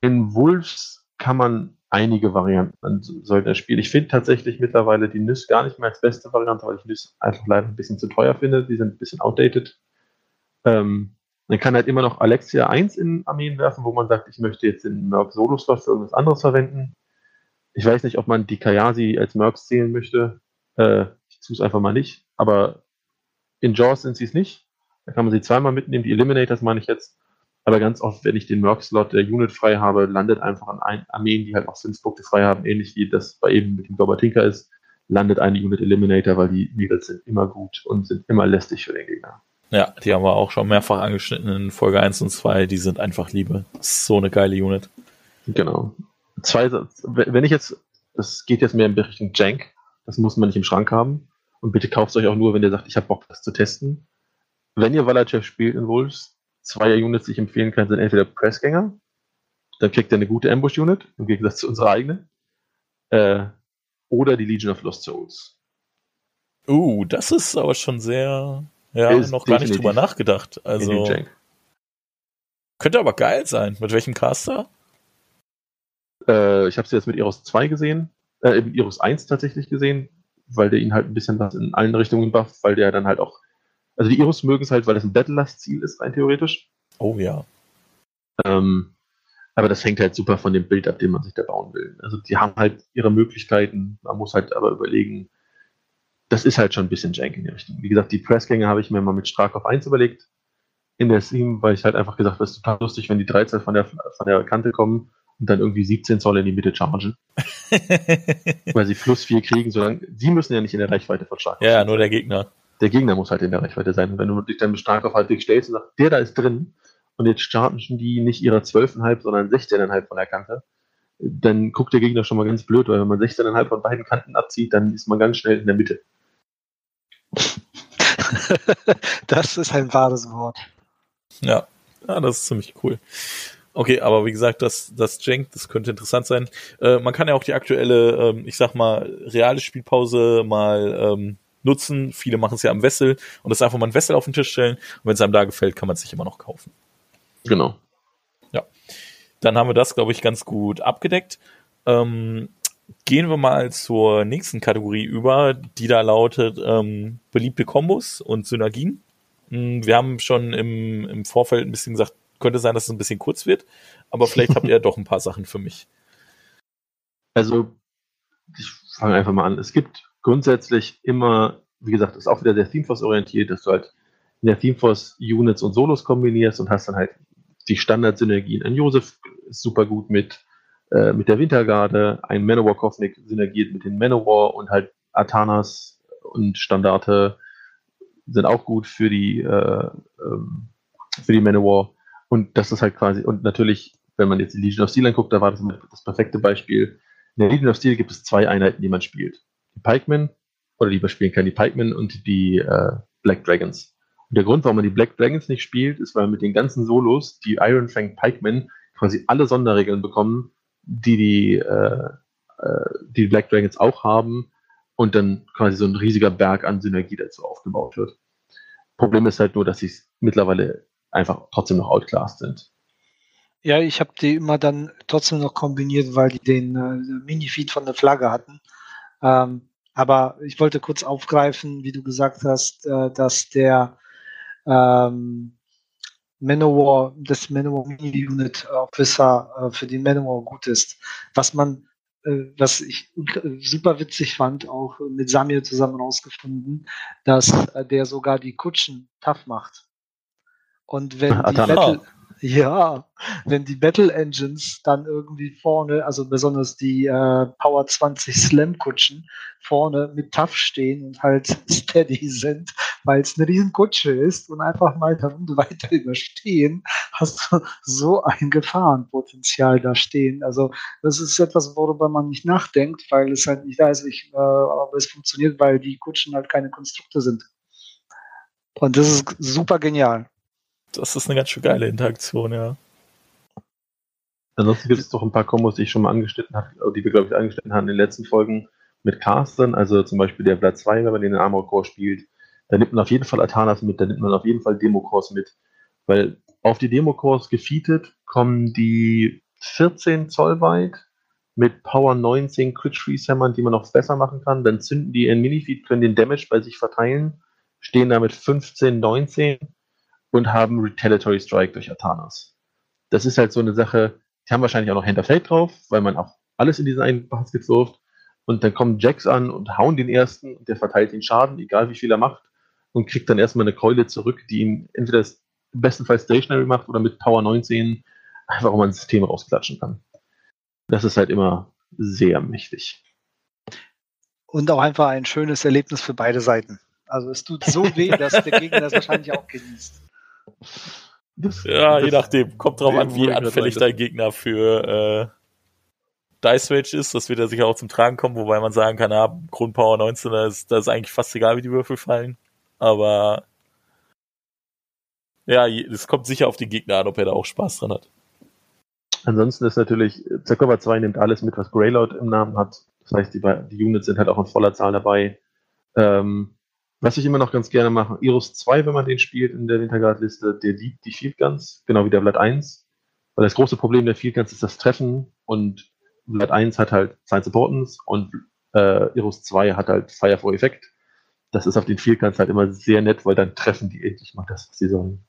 In Wolves kann man einige Varianten an solchen spielen. Ich finde tatsächlich mittlerweile die NIS gar nicht mehr als beste Variante, weil ich NIS einfach leider ein bisschen zu teuer finde. Die sind ein bisschen outdated. Ähm, man kann halt immer noch Alexia 1 in Armeen werfen, wo man sagt, ich möchte jetzt den Merc Solo-Slot für irgendwas anderes verwenden. Ich weiß nicht, ob man die Kayasi als Mercs zählen möchte. Äh, ich tue es einfach mal nicht. Aber in Jaws sind sie es nicht. Da kann man sie zweimal mitnehmen. Die Eliminators meine ich jetzt. Aber ganz oft, wenn ich den Merc-Slot der Unit frei habe, landet einfach an Armeen, die halt auch Sinspunkte frei haben, ähnlich wie das bei eben mit dem Gobertinker ist, landet eine Unit Eliminator, weil die Mädels sind immer gut und sind immer lästig für den Gegner. Ja, die haben wir auch schon mehrfach angeschnitten in Folge 1 und 2. Die sind einfach Liebe. Das ist so eine geile Unit. Genau zwei, wenn ich jetzt, das geht jetzt mehr in Richtung Jank, das muss man nicht im Schrank haben. Und bitte kauft es euch auch nur, wenn ihr sagt, ich habe Bock, das zu testen. Wenn ihr Valachev spielt in Wolves, zwei Units, die ich empfehlen kann, sind entweder Pressgänger, dann kriegt ihr eine gute Ambush-Unit, im Gegensatz zu unserer eigenen, äh, oder die Legion of Lost Souls. Uh, das ist aber schon sehr, ja, ist noch gar nicht drüber nachgedacht. Also, könnte aber geil sein. Mit welchem Caster? Äh, ich habe sie jetzt mit Eros 2 gesehen, äh, mit Eros 1 tatsächlich gesehen, weil der ihn halt ein bisschen was in allen Richtungen bufft, weil der dann halt auch, also die Eros mögen es halt, weil es ein Battle-Last-Ziel ist, rein theoretisch. Oh ja. Ähm, aber das hängt halt super von dem Bild ab, den man sich da bauen will. Also die haben halt ihre Möglichkeiten, man muss halt aber überlegen, das ist halt schon ein bisschen jank in die Richtung. Wie gesagt, die Pressgänge habe ich mir mal mit Stark auf 1 überlegt in der Steam, weil ich halt einfach gesagt habe, es ist total lustig, wenn die 13 von der, von der Kante kommen und dann irgendwie 17 Zoll in die Mitte chargen. weil sie plus 4 kriegen, solange sie müssen ja nicht in der Reichweite von Stark. Ja, nur der Gegner. Der Gegner muss halt in der Reichweite sein. Und wenn du dich dann mit Stark auf halbwegs stellst und sagst, der da ist drin, und jetzt starten die nicht ihrer 12,5, sondern 16,5 von der Kante, dann guckt der Gegner schon mal ganz blöd, weil wenn man 16,5 von beiden Kanten abzieht, dann ist man ganz schnell in der Mitte. das ist ein wahres Wort. Ja, ja das ist ziemlich cool. Okay, aber wie gesagt, das, das Jank, das könnte interessant sein. Äh, man kann ja auch die aktuelle, ähm, ich sag mal, reale Spielpause mal ähm, nutzen. Viele machen es ja am Wessel und das einfach mal ein Wessel auf den Tisch stellen. Und wenn es einem da gefällt, kann man es sich immer noch kaufen. Genau. Ja. Dann haben wir das, glaube ich, ganz gut abgedeckt. Ähm, gehen wir mal zur nächsten Kategorie über, die da lautet ähm, beliebte Kombos und Synergien. Hm, wir haben schon im, im Vorfeld ein bisschen gesagt, könnte sein, dass es ein bisschen kurz wird, aber vielleicht habt ihr ja doch ein paar Sachen für mich. Also, ich fange einfach mal an. Es gibt grundsätzlich immer, wie gesagt, ist auch wieder sehr ThemeForce orientiert, dass du halt in der ThemeForce Units und Solos kombinierst und hast dann halt die Standardsynergien. Ein Josef ist super gut mit, äh, mit der Wintergarde, ein Manowar Kovnik synergiert mit den Manowar und halt Atanas und Standarte sind auch gut für die, äh, ähm, für die Manowar. Und das ist halt quasi, und natürlich, wenn man jetzt die Legion of Steel anguckt, da war das das perfekte Beispiel. In der Legion of Steel gibt es zwei Einheiten, die man spielt. Die Pikemen, oder die man spielen kann, die Pikemen und die äh, Black Dragons. Und der Grund, warum man die Black Dragons nicht spielt, ist, weil mit den ganzen Solos die Iron Fang Pikemen quasi alle Sonderregeln bekommen, die die, äh, äh, die Black Dragons auch haben und dann quasi so ein riesiger Berg an Synergie dazu aufgebaut wird. Problem ist halt nur, dass sie mittlerweile einfach trotzdem noch outclassed sind. Ja, ich habe die immer dann trotzdem noch kombiniert, weil die den äh, Mini-Feed von der Flagge hatten. Ähm, aber ich wollte kurz aufgreifen, wie du gesagt hast, äh, dass der ähm, Manowar, das Manowar Mini Unit Officer äh, für den Manowar gut ist. Was man, äh, was ich super witzig fand, auch mit Samir zusammen rausgefunden, dass äh, der sogar die Kutschen tough macht. Und wenn die Battle, ja, wenn die Battle Engines dann irgendwie vorne, also besonders die äh, Power 20 Slam Kutschen vorne mit Tough stehen und halt steady sind, weil es eine riesen Kutsche ist und einfach mal eine Runde weiter überstehen, hast du so ein Gefahrenpotenzial da stehen. Also das ist etwas, worüber man nicht nachdenkt, weil es halt nicht da ist, ich, äh, aber es funktioniert, weil die Kutschen halt keine Konstrukte sind. Und das ist super genial das ist eine ganz schön geile Interaktion, ja. Ansonsten gibt es doch ein paar Kombos, die ich schon mal angeschnitten habe, die wir, glaube ich, angeschnitten haben in den letzten Folgen mit Castern, also zum Beispiel der Blatt 2, wenn man den in Armor Core spielt. Da nimmt man auf jeden Fall Atanas mit, da nimmt man auf jeden Fall Demo-Cores mit. Weil auf die Demo-Cores gefeatet kommen die 14 Zoll weit mit Power 19 Crit Freeze Hammern, die man noch besser machen kann. Dann zünden die in Minifeed, können den Damage bei sich verteilen, stehen damit 15, 19 und haben Retaliatory Strike durch Atanas. Das ist halt so eine Sache, die haben wahrscheinlich auch noch Hand of Fate drauf, weil man auch alles in diesen einen Basket wirft. Und dann kommen Jacks an und hauen den ersten und der verteilt den Schaden, egal wie viel er macht, und kriegt dann erstmal eine Keule zurück, die ihn entweder im besten Fall stationary macht oder mit Power 19 einfach um ein System rausklatschen kann. Das ist halt immer sehr mächtig. Und auch einfach ein schönes Erlebnis für beide Seiten. Also es tut so weh, dass der Gegner das wahrscheinlich auch genießt. Das, ja, das je nachdem. Kommt drauf an, wie anfällig dein Gegner für äh, Dice Rage ist. Das wird ja sicher auch zum Tragen kommen, wobei man sagen kann, ja, Grundpower 19, da ist, da ist eigentlich fast egal, wie die Würfel fallen. Aber ja, es kommt sicher auf den Gegner an, ob er da auch Spaß dran hat. Ansonsten ist natürlich, Zercover 2 nimmt alles mit, was Greylord im Namen hat. Das heißt, die, die Units sind halt auch in voller Zahl dabei. Ähm, was ich immer noch ganz gerne mache, Irus 2, wenn man den spielt in der Winterguard-Liste, der liebt die Field Guns, genau wie der Blatt 1. Weil das große Problem der Field Guns ist das Treffen und Blatt 1 hat halt Science Importance und äh, Irus 2 hat halt Fire for Effekt. Das ist auf den Field Guns halt immer sehr nett, weil dann treffen die endlich mal das, was sie sollen.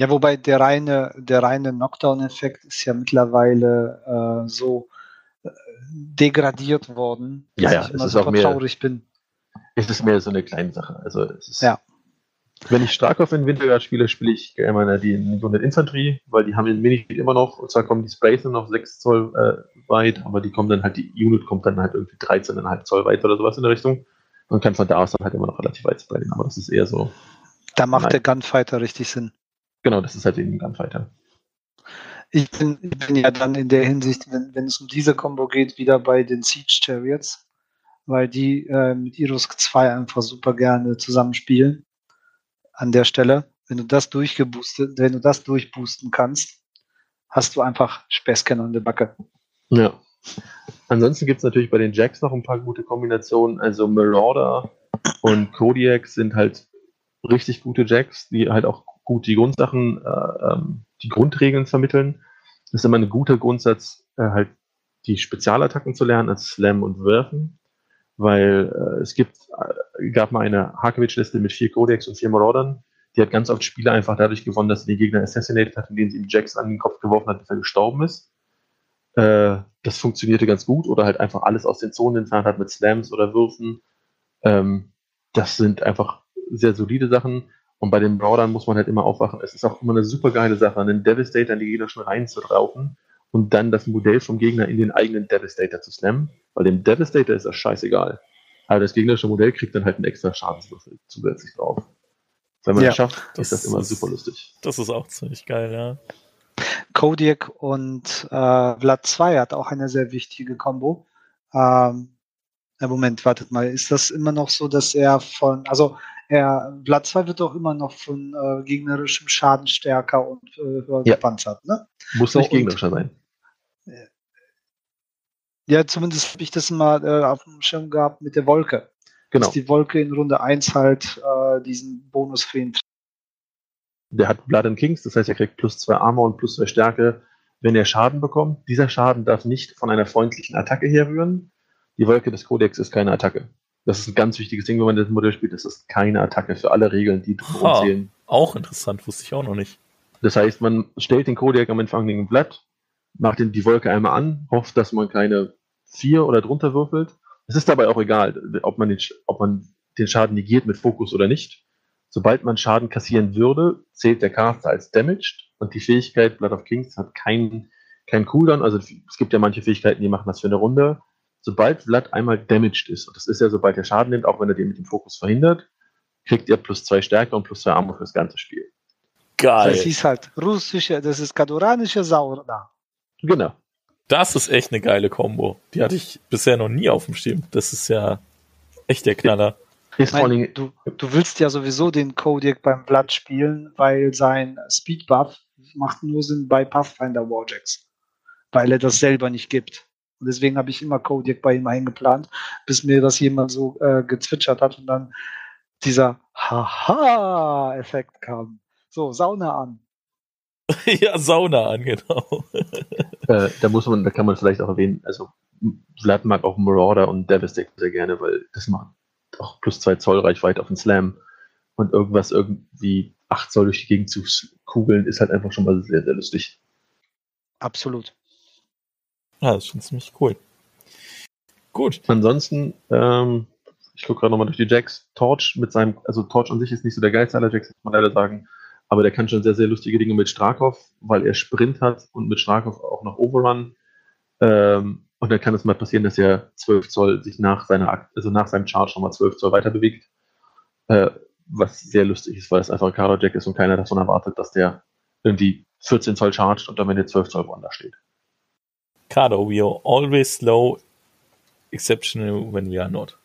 Ja, wobei der reine, der reine Knockdown-Effekt ist ja mittlerweile äh, so äh, degradiert worden, dass ja, ja, ich immer super traurig bin. Es ist mehr so eine kleine Sache. Also es ist, ja. Wenn ich Starkov in Wintergard spiele, spiele ich gerne die Unit Infanterie, weil die haben den Minifield immer noch, und zwar kommen die Sprays nur noch 6 Zoll äh, weit, aber die kommen dann halt, die Unit kommt dann halt irgendwie 13,5 Zoll weit oder sowas in der Richtung und kann von da aus dann halt immer noch relativ weit sprayen, aber das ist eher so. Da macht nein. der Gunfighter richtig Sinn. Genau, das ist halt eben ein Gunfighter. Ich bin, ich bin ja dann in der Hinsicht, wenn, wenn es um diese Combo geht, wieder bei den Siege Chariots, weil die äh, mit Irusk 2 einfach super gerne zusammenspielen. An der Stelle, wenn du das durchgeboostet, wenn du das durchboosten kannst, hast du einfach Späßchen an der Backe. Ja. Ansonsten gibt es natürlich bei den Jacks noch ein paar gute Kombinationen. Also Marauder und Kodiak sind halt richtig gute Jacks, die halt auch gut die Grundsachen, äh, ähm, die Grundregeln vermitteln. Das ist immer ein guter Grundsatz, äh, halt die Spezialattacken zu lernen, als Slam und Werfen, weil äh, es gibt, äh, gab mal eine Harkevich-Liste mit vier Codex und vier Maraudern, die hat ganz oft Spiele einfach dadurch gewonnen, dass sie den Gegner assassinated hat, indem sie ihm Jacks an den Kopf geworfen hat, bis er gestorben ist. Äh, das funktionierte ganz gut oder halt einfach alles aus den Zonen entfernt hat mit Slams oder Würfen. Ähm, das sind einfach sehr solide Sachen. Und bei den Brawlern muss man halt immer aufwachen. Es ist auch immer eine super geile Sache, einen Devastator in die gegnerischen Reihen zu rauchen und dann das Modell vom Gegner in den eigenen Devastator zu slammen. Weil dem Devastator ist das scheißegal. Aber das gegnerische Modell kriegt dann halt einen extra Schadenswürfel zusätzlich drauf. Wenn man ja, das schafft, das ist das immer super lustig. Das ist auch ziemlich geil, ja. Kodiak und äh, Vlad 2 hat auch eine sehr wichtige Combo. Ähm, Moment, wartet mal, ist das immer noch so, dass er von, also er, Blatt 2 wird auch immer noch von äh, gegnerischem Schaden stärker und äh, höher ja. gepanzert, ne? Muss so, nicht gegnerischer sein. Äh, ja, zumindest habe ich das mal äh, auf dem Schirm gehabt mit der Wolke. Genau. Dass die Wolke in Runde 1 halt äh, diesen Bonus für ihn Der hat Blood and Kings, das heißt, er kriegt plus 2 Armor und plus 2 Stärke, wenn er Schaden bekommt. Dieser Schaden darf nicht von einer freundlichen Attacke herrühren. Die Wolke des Kodex ist keine Attacke. Das ist ein ganz wichtiges Ding, wenn man das Modell spielt. Das ist keine Attacke für alle Regeln, die drumherum zählen. Auch interessant, wusste ich auch noch nicht. Das heißt, man stellt den Kodiak am empfangenden Blatt, macht den, die Wolke einmal an, hofft, dass man keine vier oder drunter würfelt. Es ist dabei auch egal, ob man, den, ob man den Schaden negiert mit Fokus oder nicht. Sobald man Schaden kassieren würde, zählt der Caster als damaged und die Fähigkeit Blood of Kings hat keinen kein Cooldown. Also es gibt ja manche Fähigkeiten, die machen das für eine Runde sobald Vlad einmal damaged ist, und das ist ja, sobald er Schaden nimmt, auch wenn er den mit dem Fokus verhindert, kriegt er plus zwei Stärke und plus zwei Armor fürs ganze Spiel. Geil. Das ist halt russische, das ist kaduranische Sauna. Genau. Das ist echt eine geile Combo. Die hatte ich bisher noch nie auf dem Schirm. Das ist ja echt der Knaller. Meine, du, du willst ja sowieso den Kodiak beim Vlad spielen, weil sein Speed Buff macht nur Sinn bei Pathfinder Warjacks, weil er das selber nicht gibt. Und deswegen habe ich immer Kodiak bei ihm eingeplant, bis mir das jemand so äh, gezwitschert hat und dann dieser Haha-Effekt kam. So, Sauna an. ja, Sauna an, genau. Äh, da muss man, da kann man vielleicht auch erwähnen, also Vlad mag auch Marauder und Devastator sehr gerne, weil das macht auch plus zwei Zoll Reichweite auf den Slam und irgendwas irgendwie 8 Zoll durch die Gegend zu kugeln, ist halt einfach schon mal sehr, sehr lustig. Absolut. Ja, das ist schon ziemlich cool. Gut. Ansonsten, ähm, ich gucke gerade nochmal durch die Jacks. Torch mit seinem, also Torch an sich ist nicht so der geilste aller Jacks, muss man leider sagen. Aber der kann schon sehr, sehr lustige Dinge mit Strakov, weil er Sprint hat und mit Strakov auch noch Overrun. Ähm, und dann kann es mal passieren, dass er 12 Zoll sich nach seiner, also nach seinem Charge nochmal 12 Zoll weiter bewegt. Äh, was sehr lustig ist, weil es einfach ein Karo Jack ist und keiner davon erwartet, dass der irgendwie 14 Zoll chargt und dann, wenn der 12 Zoll woanders steht. Cardo, we are always slow, exceptional when we are not.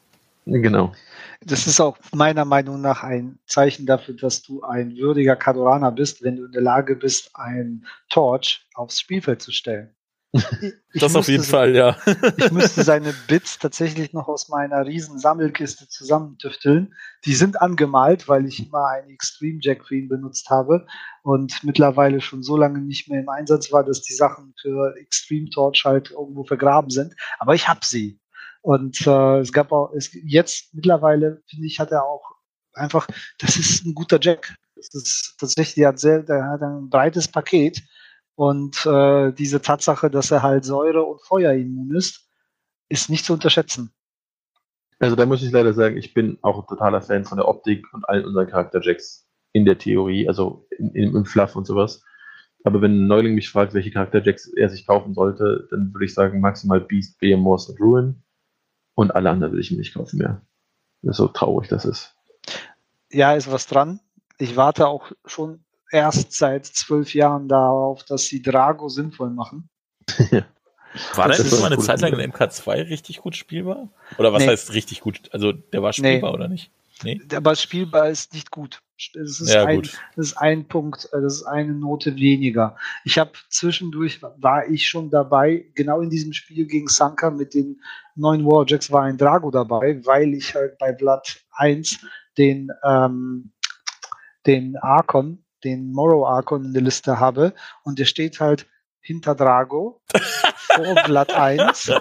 Genau. Das ist auch meiner Meinung nach ein Zeichen dafür, dass du ein würdiger Kadoraner bist, wenn du in der Lage bist, ein Torch aufs Spielfeld zu stellen. Ich das auf jeden Fall, ja. ich müsste seine Bits tatsächlich noch aus meiner riesen Sammelkiste zusammentüfteln. Die sind angemalt, weil ich immer einen Extreme Jack Queen benutzt habe und mittlerweile schon so lange nicht mehr im Einsatz war, dass die Sachen für Extreme Torch halt irgendwo vergraben sind. Aber ich habe sie. Und äh, es gab auch, es, jetzt mittlerweile, finde ich, hat er auch einfach, das ist ein guter Jack. Das ist tatsächlich, der hat, sehr, der hat ein breites Paket und äh, diese Tatsache, dass er halt Säure- und Feuerimmun ist, ist nicht zu unterschätzen. Also da muss ich leider sagen, ich bin auch ein totaler Fan von der Optik und allen unseren Charakterjacks in der Theorie, also in, in, im Fluff und sowas. Aber wenn ein Neuling mich fragt, welche Charakterjacks er sich kaufen sollte, dann würde ich sagen maximal Beast, Behemoth und Ruin. Und alle anderen will ich mir nicht kaufen mehr. Das ist so traurig das ist. Ja, ist was dran. Ich warte auch schon erst seit zwölf Jahren darauf, dass sie Drago sinnvoll machen. ja. War das, das mal eine Zeit lang in MK2 richtig gut spielbar? Oder was nee. heißt richtig gut? Also der war spielbar nee. oder nicht? Nee. Aber spielbar ist nicht gut. Das ist, ja, ein, gut. das ist ein Punkt, äh, das ist eine Note weniger. Ich habe zwischendurch, war ich schon dabei, genau in diesem Spiel gegen Sanka mit den neuen Warjacks war ein Drago dabei, weil ich halt bei Blood 1 den, ähm, den Archon den Morrow Archon in der Liste habe und der steht halt hinter Drago vor Blatt 1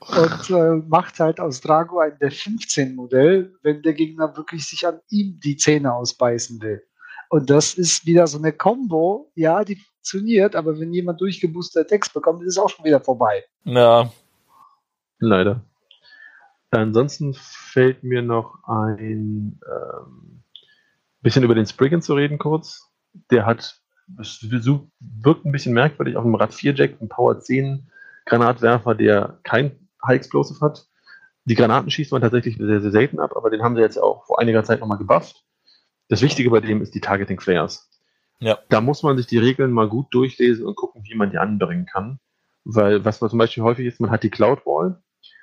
und äh, macht halt aus Drago ein der 15 Modell, wenn der Gegner wirklich sich an ihm die Zähne ausbeißen will. Und das ist wieder so eine Combo, ja, die funktioniert, aber wenn jemand durchgeboosterte Text bekommt, ist es auch schon wieder vorbei. Ja. Leider. Ansonsten fällt mir noch ein ähm, bisschen über den Spriggan zu reden kurz der hat, es wirkt ein bisschen merkwürdig auf dem Rad 4 Jack, ein Power 10 Granatwerfer, der kein High Explosive hat. Die Granaten schießt man tatsächlich sehr, sehr selten ab, aber den haben sie jetzt auch vor einiger Zeit nochmal gebufft. Das Wichtige bei dem ist die Targeting Flares. Ja. Da muss man sich die Regeln mal gut durchlesen und gucken, wie man die anbringen kann. Weil, was man zum Beispiel häufig ist, man hat die Cloud Wall.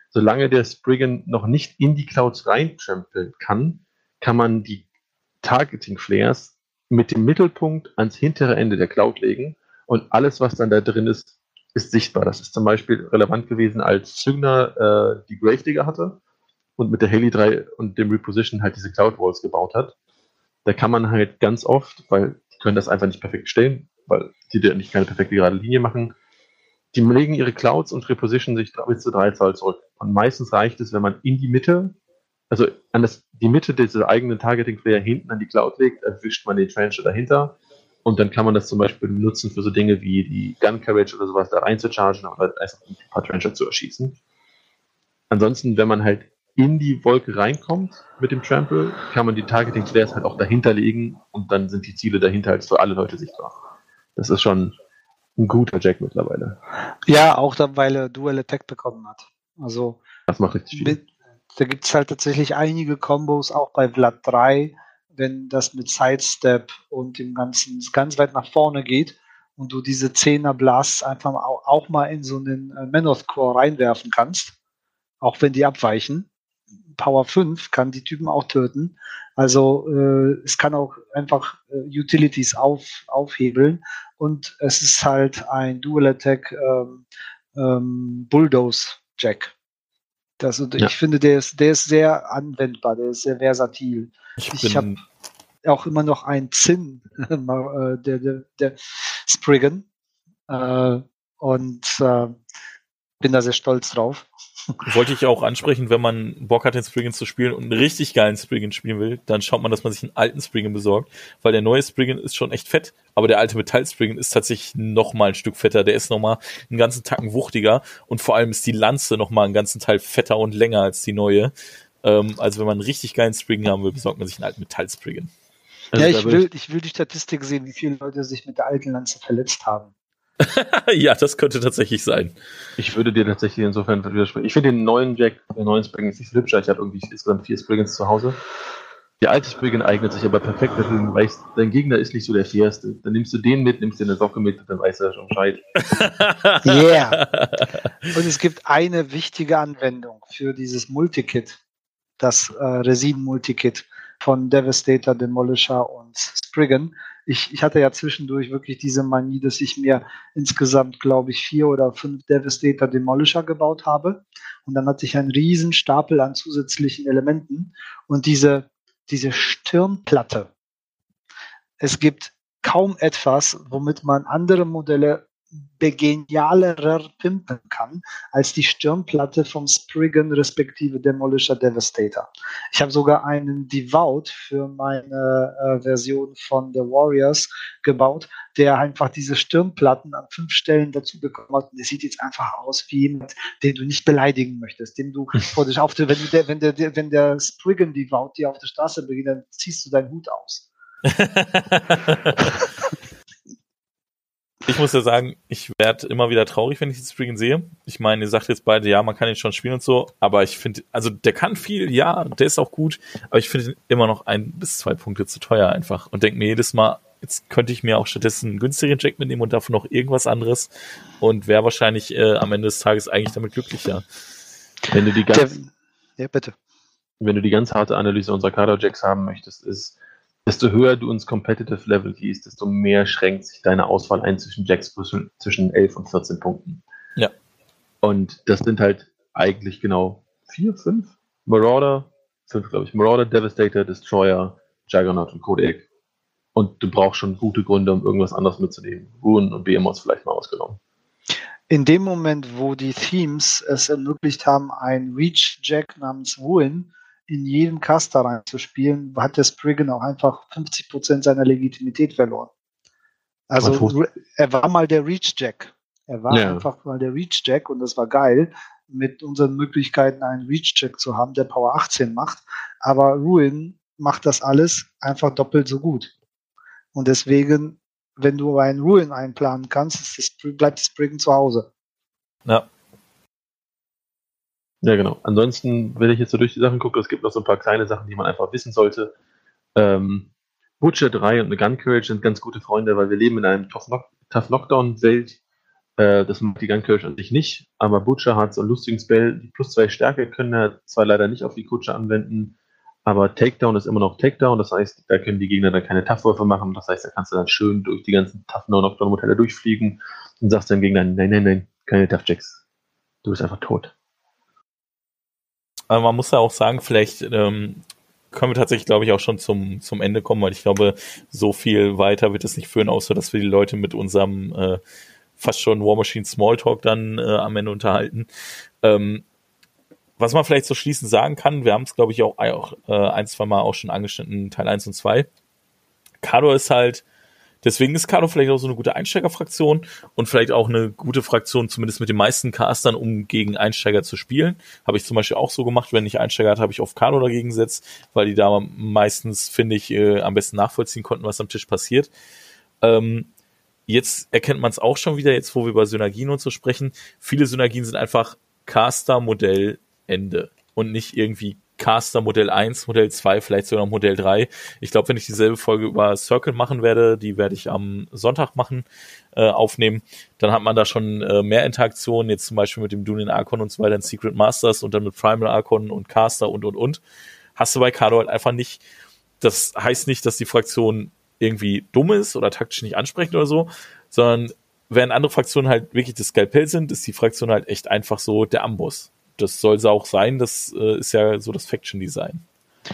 Solange der Spriggan noch nicht in die Clouds reintrampeln kann, kann man die Targeting Flares mit dem Mittelpunkt ans hintere Ende der Cloud legen und alles, was dann da drin ist, ist sichtbar. Das ist zum Beispiel relevant gewesen, als Zügner äh, die Gravedigger hatte und mit der Heli 3 und dem Reposition halt diese Cloud Walls gebaut hat. Da kann man halt ganz oft, weil die können das einfach nicht perfekt stellen, weil die da nicht keine perfekte gerade Linie machen, die legen ihre Clouds und repositionen sich bis zu drei Zoll zurück. Und meistens reicht es, wenn man in die Mitte also an das, die Mitte dieser eigenen Targeting-Player hinten an die Cloud legt, erwischt man den Trencher dahinter und dann kann man das zum Beispiel nutzen für so Dinge wie die Gun Carriage oder sowas da reinzuchargen oder einfach ein paar Trencher zu erschießen. Ansonsten, wenn man halt in die Wolke reinkommt mit dem Trample, kann man die Targeting Flares halt auch dahinter legen und dann sind die Ziele dahinter halt für alle Leute sichtbar. Das ist schon ein guter Jack mittlerweile. Ja, auch dann, weil er Dual Attack bekommen hat. Also das macht richtig viel. Da gibt es halt tatsächlich einige Combos, auch bei Vlad 3, wenn das mit Sidestep und dem Ganzen ganz weit nach vorne geht und du diese 10er Blasts einfach auch, auch mal in so einen äh, Manoth Core reinwerfen kannst, auch wenn die abweichen. Power 5 kann die Typen auch töten. Also äh, es kann auch einfach äh, Utilities auf, aufhebeln und es ist halt ein Dual Attack ähm, ähm, Bulldoze Jack. Das, und Ja. Ich finde, der ist, der ist sehr anwendbar, der ist sehr versatil. Ich, Ich bin, hab- Auch immer noch ein Zinn, äh, der, der, der Spriggan. Äh, und äh, bin da sehr stolz drauf. Wollte ich auch ansprechen, wenn man Bock hat, den Spriggan zu spielen und einen richtig geilen Spriggan spielen will, dann schaut man, dass man sich einen alten Spriggan besorgt, weil der neue Spriggan ist schon echt fett, aber der alte Metall-Spriggan ist tatsächlich noch mal ein Stück fetter, der ist noch mal einen ganzen Tacken wuchtiger und vor allem ist die Lanze noch mal einen ganzen Teil fetter und länger als die neue. Ähm, also wenn man einen richtig geilen Spriggan haben will, besorgt man sich einen alten Metall-Spriggan. Also ja, ich will, ich will die Statistik sehen, wie viele Leute sich mit der alten Lanze verletzt haben. ja, das könnte tatsächlich sein. Ich würde dir tatsächlich insofern widersprechen. Ich finde den neuen Jack, den neuen Spriggan ist nicht so hübsch. Ich habe irgendwie insgesamt vier Spriggans zu Hause. Der alte Spriggan eignet sich aber perfekt dafür, du weißt, dein Gegner ist nicht so der fairste. Dann nimmst du den mit, nimmst dir eine Socke mit, dann weiß er schon Bescheid. Yeah. Und es gibt eine wichtige Anwendung für dieses Multikit, das äh, Resin-Multikit von Devastator, Demolisher und Spriggan. Ich, ich hatte ja zwischendurch wirklich diese Manie, dass ich mir insgesamt, glaube ich, vier oder fünf Devastator Demolisher gebaut habe. Und dann hatte ich einen riesen Stapel an zusätzlichen Elementen. Und diese, diese Stirnplatte, es gibt kaum etwas, womit man andere Modelle begenialerer pimpen kann als die Stirnplatte vom Spriggan respektive Demolisher Devastator. Ich habe sogar einen Devout für meine äh, Version von The Warriors gebaut, der einfach diese Stirnplatten an fünf Stellen dazu bekommen hat. Und der sieht jetzt einfach aus wie jemand, den du nicht beleidigen möchtest, dem du vor dich auf der, wenn, der, wenn, der, wenn der Spriggan Devout dir auf der Straße beginnt, dann ziehst du deinen Hut aus. Ich muss ja sagen, ich werde immer wieder traurig, wenn ich den Spriggan sehe. Ich meine, ihr sagt jetzt beide, ja, man kann ihn schon spielen und so, aber ich finde, also der kann viel, ja, der ist auch gut, aber ich finde ihn immer noch ein bis zwei Punkte zu teuer einfach und denke mir jedes Mal, jetzt könnte ich mir auch stattdessen einen günstigeren Jack mitnehmen und dafür noch irgendwas anderes und wäre wahrscheinlich äh, am Ende des Tages eigentlich damit glücklicher. Wenn du die ganz, ja, bitte. wenn du die ganz harte Analyse unserer Kader-Jacks haben möchtest, ist, desto höher du ins Competitive Level gehst, desto mehr schränkt sich deine Auswahl ein zwischen Jacks zwischen, zwischen 11 und 14 Punkten. Ja. Und das sind halt eigentlich genau vier, fünf Marauder, fünf glaube ich, Marauder, Devastator, Destroyer, Juggernaut und Kodak. Und du brauchst schon gute Gründe, um irgendwas anderes mitzunehmen. Ruhen und BMOs vielleicht mal ausgenommen. In dem Moment, wo die Themes es ermöglicht haben, ein Reach-Jack namens Ruin in jeden Caster reinzuspielen, hat der Spriggan auch einfach 50% seiner Legitimität verloren. Also er war mal der Reach-Jack. Er war Ja. einfach mal der Reach-Jack und das war geil, mit unseren Möglichkeiten einen Reach-Jack zu haben, der Power 18 macht. Aber Ruin macht das alles einfach doppelt so gut. Und deswegen, wenn du einen Ruin einplanen kannst, ist das, bleibt das Spriggan zu Hause. Ja, Ja, genau. Ansonsten, wenn ich jetzt so durch die Sachen gucke, es gibt noch so ein paar kleine Sachen, die man einfach wissen sollte. Ähm, Butcher 3 und eine Gun Courage sind ganz gute Freunde, weil wir leben in einer Tough, Knock Tough Knockdown-Welt. Äh, das macht die Gun Courage an sich nicht, aber Butcher hat so einen lustigen Spell. Die plus zwei Stärke können er zwar leider nicht auf die Kutsche anwenden, aber Takedown ist immer noch Takedown. Das heißt, da können die Gegner dann keine Tough-Würfe machen. Das heißt, da kannst du dann schön durch die ganzen Tough Knockdown-Modelle durchfliegen und sagst deinem Gegner, nein, nein, nein, keine Tough Jacks. Du bist einfach tot. Aber man muss ja auch sagen, vielleicht ähm, können wir tatsächlich, glaube ich, auch schon zum, zum Ende kommen, weil ich glaube, so viel weiter wird es nicht führen, außer dass wir die Leute mit unserem äh, fast schon War Machine Smalltalk dann äh, am Ende unterhalten. Ähm, was man vielleicht so schließend sagen kann, wir haben es, glaube ich, auch, auch äh, ein, zwei Mal auch schon angeschnitten, Teil 1 und 2. Kador ist halt, deswegen ist Kador vielleicht auch so eine gute Einsteigerfraktion und vielleicht auch eine gute Fraktion, zumindest mit den meisten Castern, um gegen Einsteiger zu spielen. Habe ich zum Beispiel auch so gemacht, wenn ich Einsteiger hatte, habe ich auf Kador dagegen gesetzt, weil die da meistens, finde ich, äh, am besten nachvollziehen konnten, was am Tisch passiert. Ähm, jetzt erkennt man es auch schon wieder, jetzt wo wir über Synergien und so sprechen. Viele Synergien sind einfach Caster-Modell Ende und nicht irgendwie Caster Modell 1, Modell 2, vielleicht sogar Modell 3. Ich glaube, wenn ich dieselbe Folge über Circle machen werde, die werde ich am Sonntag machen, äh, aufnehmen, dann hat man da schon äh, mehr Interaktionen, jetzt zum Beispiel mit dem Dunin Archon und so weiter in Secret Masters und dann mit Primal Archon und Caster und und und. Hast du bei Cardo halt einfach nicht. Das heißt nicht, dass die Fraktion irgendwie dumm ist oder taktisch nicht ansprechend oder so, sondern während andere Fraktionen halt wirklich das Skalpell sind, ist die Fraktion halt echt einfach so der Amboss das soll sie auch sein. Das äh, ist ja so das Faction-Design.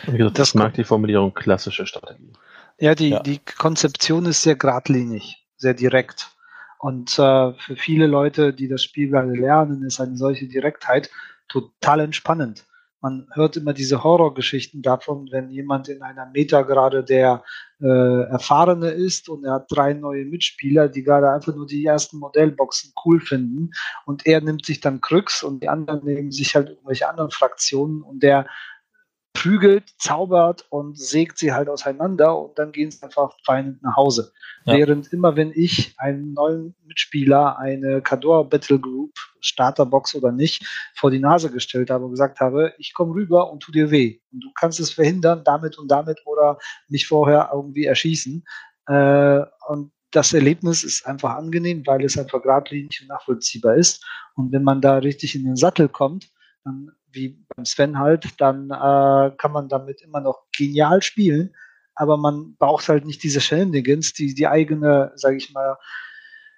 Das, das mag die Formulierung klassische Strategie. Ja, die, ja. die Konzeption ist sehr geradlinig, sehr direkt. Und äh, für viele Leute, die das Spiel gerade lernen, ist eine solche Direktheit total entspannend man hört immer diese Horrorgeschichten davon, wenn jemand in einer Meta gerade der äh, Erfahrene ist und er hat drei neue Mitspieler, die gerade einfach nur die ersten Modellboxen cool finden. Und er nimmt sich dann Krux und die anderen nehmen sich halt irgendwelche anderen Fraktionen und der prügelt, zaubert und sägt sie halt auseinander und dann gehen sie einfach weinend nach Hause. Ja. Während immer, wenn ich einen neuen Mitspieler eine Cador Battle Group, Starterbox oder nicht, vor die Nase gestellt habe und gesagt habe, ich komme rüber und tu dir weh. Und du kannst es verhindern, damit und damit oder mich vorher irgendwie erschießen. Äh, und das Erlebnis ist einfach angenehm, weil es einfach geradlinig und nachvollziehbar ist. Und wenn man da richtig in den Sattel kommt, dann wie beim Sven halt, dann äh, kann man damit immer noch genial spielen, aber man braucht halt nicht diese Shenanigans, die die eigene, sage ich mal,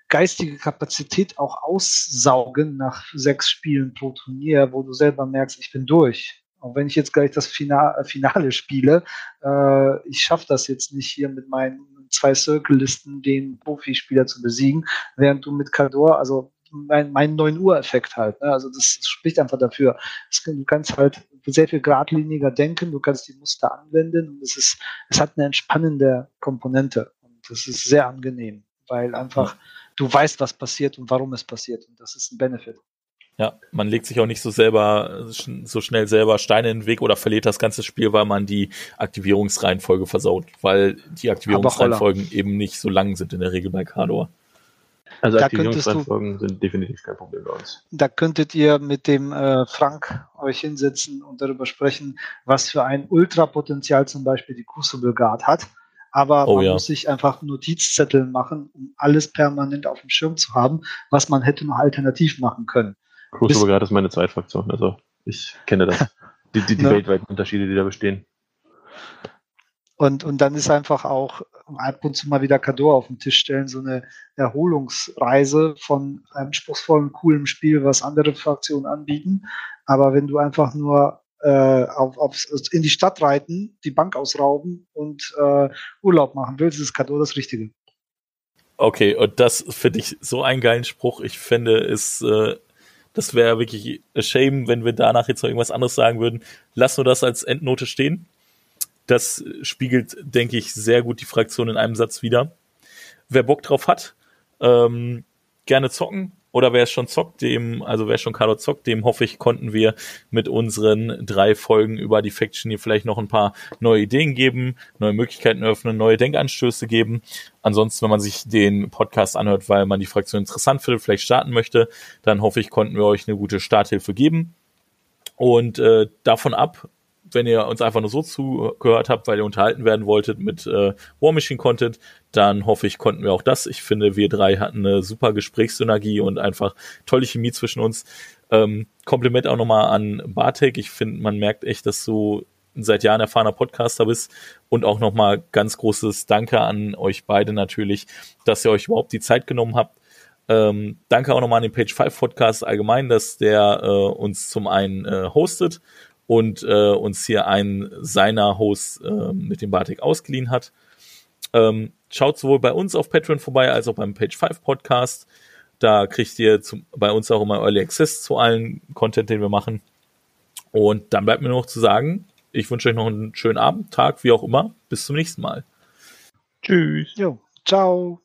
geistige Kapazität auch aussaugen nach sechs Spielen pro Turnier, wo du selber merkst, ich bin durch. Auch wenn ich jetzt gleich das Finale, Finale spiele, äh, ich schaffe das jetzt nicht hier mit meinen zwei Circle-Listen den Profispieler zu besiegen, während du mit Kador, also mein, mein 9 Uhr Effekt halt. Ne? Also das, das, spricht einfach dafür. Das, du kannst halt sehr viel geradliniger denken, du kannst die Muster anwenden und es ist, es hat eine entspannende Komponente und das ist sehr angenehm, weil einfach du weißt, was passiert und warum es passiert und das ist ein Benefit. Ja, man legt sich auch nicht so selber, so schnell selber Steine in den Weg oder verliert das ganze Spiel, weil man die Aktivierungsreihenfolge versaut, weil die Aktivierungsreihenfolgen eben nicht so lang sind in der Regel bei Kador. Also da Aktivierungsreihenfolgen sind definitiv kein Problem bei uns. Da könntet ihr mit dem äh, Frank euch hinsetzen und darüber sprechen, was für ein Ultrapotenzial zum Beispiel die Crucible Guard hat. Aber oh, man ja. muss sich einfach Notizzettel machen, um alles permanent auf dem Schirm zu haben, was man hätte noch alternativ machen können. Crucible Guard ist meine Zweitfraktion, also ich kenne das. die, die, die ne? weltweiten Unterschiede, die da bestehen. Und, und dann ist einfach auch ab und zu mal wieder Kador auf den Tisch stellen, so eine Erholungsreise von einem anspruchsvollen, coolen Spiel, was andere Fraktionen anbieten. Aber wenn du einfach nur äh, auf, auf, in die Stadt reiten, die Bank ausrauben und äh, Urlaub machen willst, ist Kador das Richtige. Okay, und das finde ich so einen geilen Spruch. Ich finde es, äh, das wäre wirklich a shame, wenn wir danach jetzt noch irgendwas anderes sagen würden. Lass nur das als Endnote stehen. Das spiegelt, denke ich, sehr gut die Fraktion in einem Satz wieder. Wer Bock drauf hat, ähm, gerne zocken. Oder wer es schon zockt, dem, also wer schon Carlo zockt, dem hoffe ich, konnten wir mit unseren drei Folgen über die Faction hier vielleicht noch ein paar neue Ideen geben, neue Möglichkeiten öffnen, neue Denkanstöße geben. Ansonsten, wenn man sich den Podcast anhört, weil man die Fraktion interessant findet, vielleicht starten möchte, dann hoffe ich, konnten wir euch eine gute Starthilfe geben. Und äh, davon ab wenn ihr uns einfach nur so zugehört habt, weil ihr unterhalten werden wolltet mit äh, War Machine Content, dann hoffe ich, konnten wir auch das. Ich finde, wir drei hatten eine super Gesprächssynergie und einfach tolle Chemie zwischen uns. Ähm, Kompliment auch nochmal an Bartek. Ich finde, man merkt echt, dass du seit Jahren erfahrener Podcaster bist und auch nochmal ganz großes Danke an euch beide natürlich, dass ihr euch überhaupt die Zeit genommen habt. Ähm, danke auch nochmal an den Page 5 Podcast allgemein, dass der äh, uns zum einen äh, hostet und äh, uns hier einen seiner Hosts äh, mit dem Bartik ausgeliehen hat. Ähm, schaut sowohl bei uns auf Patreon vorbei als auch beim Page 5 Podcast. Da kriegt ihr zum, bei uns auch immer Early Access zu allen Content, den wir machen. Und dann bleibt mir nur noch zu sagen, ich wünsche euch noch einen schönen Abend, Tag, wie auch immer. Bis zum nächsten Mal. Tschüss. Jo, ciao.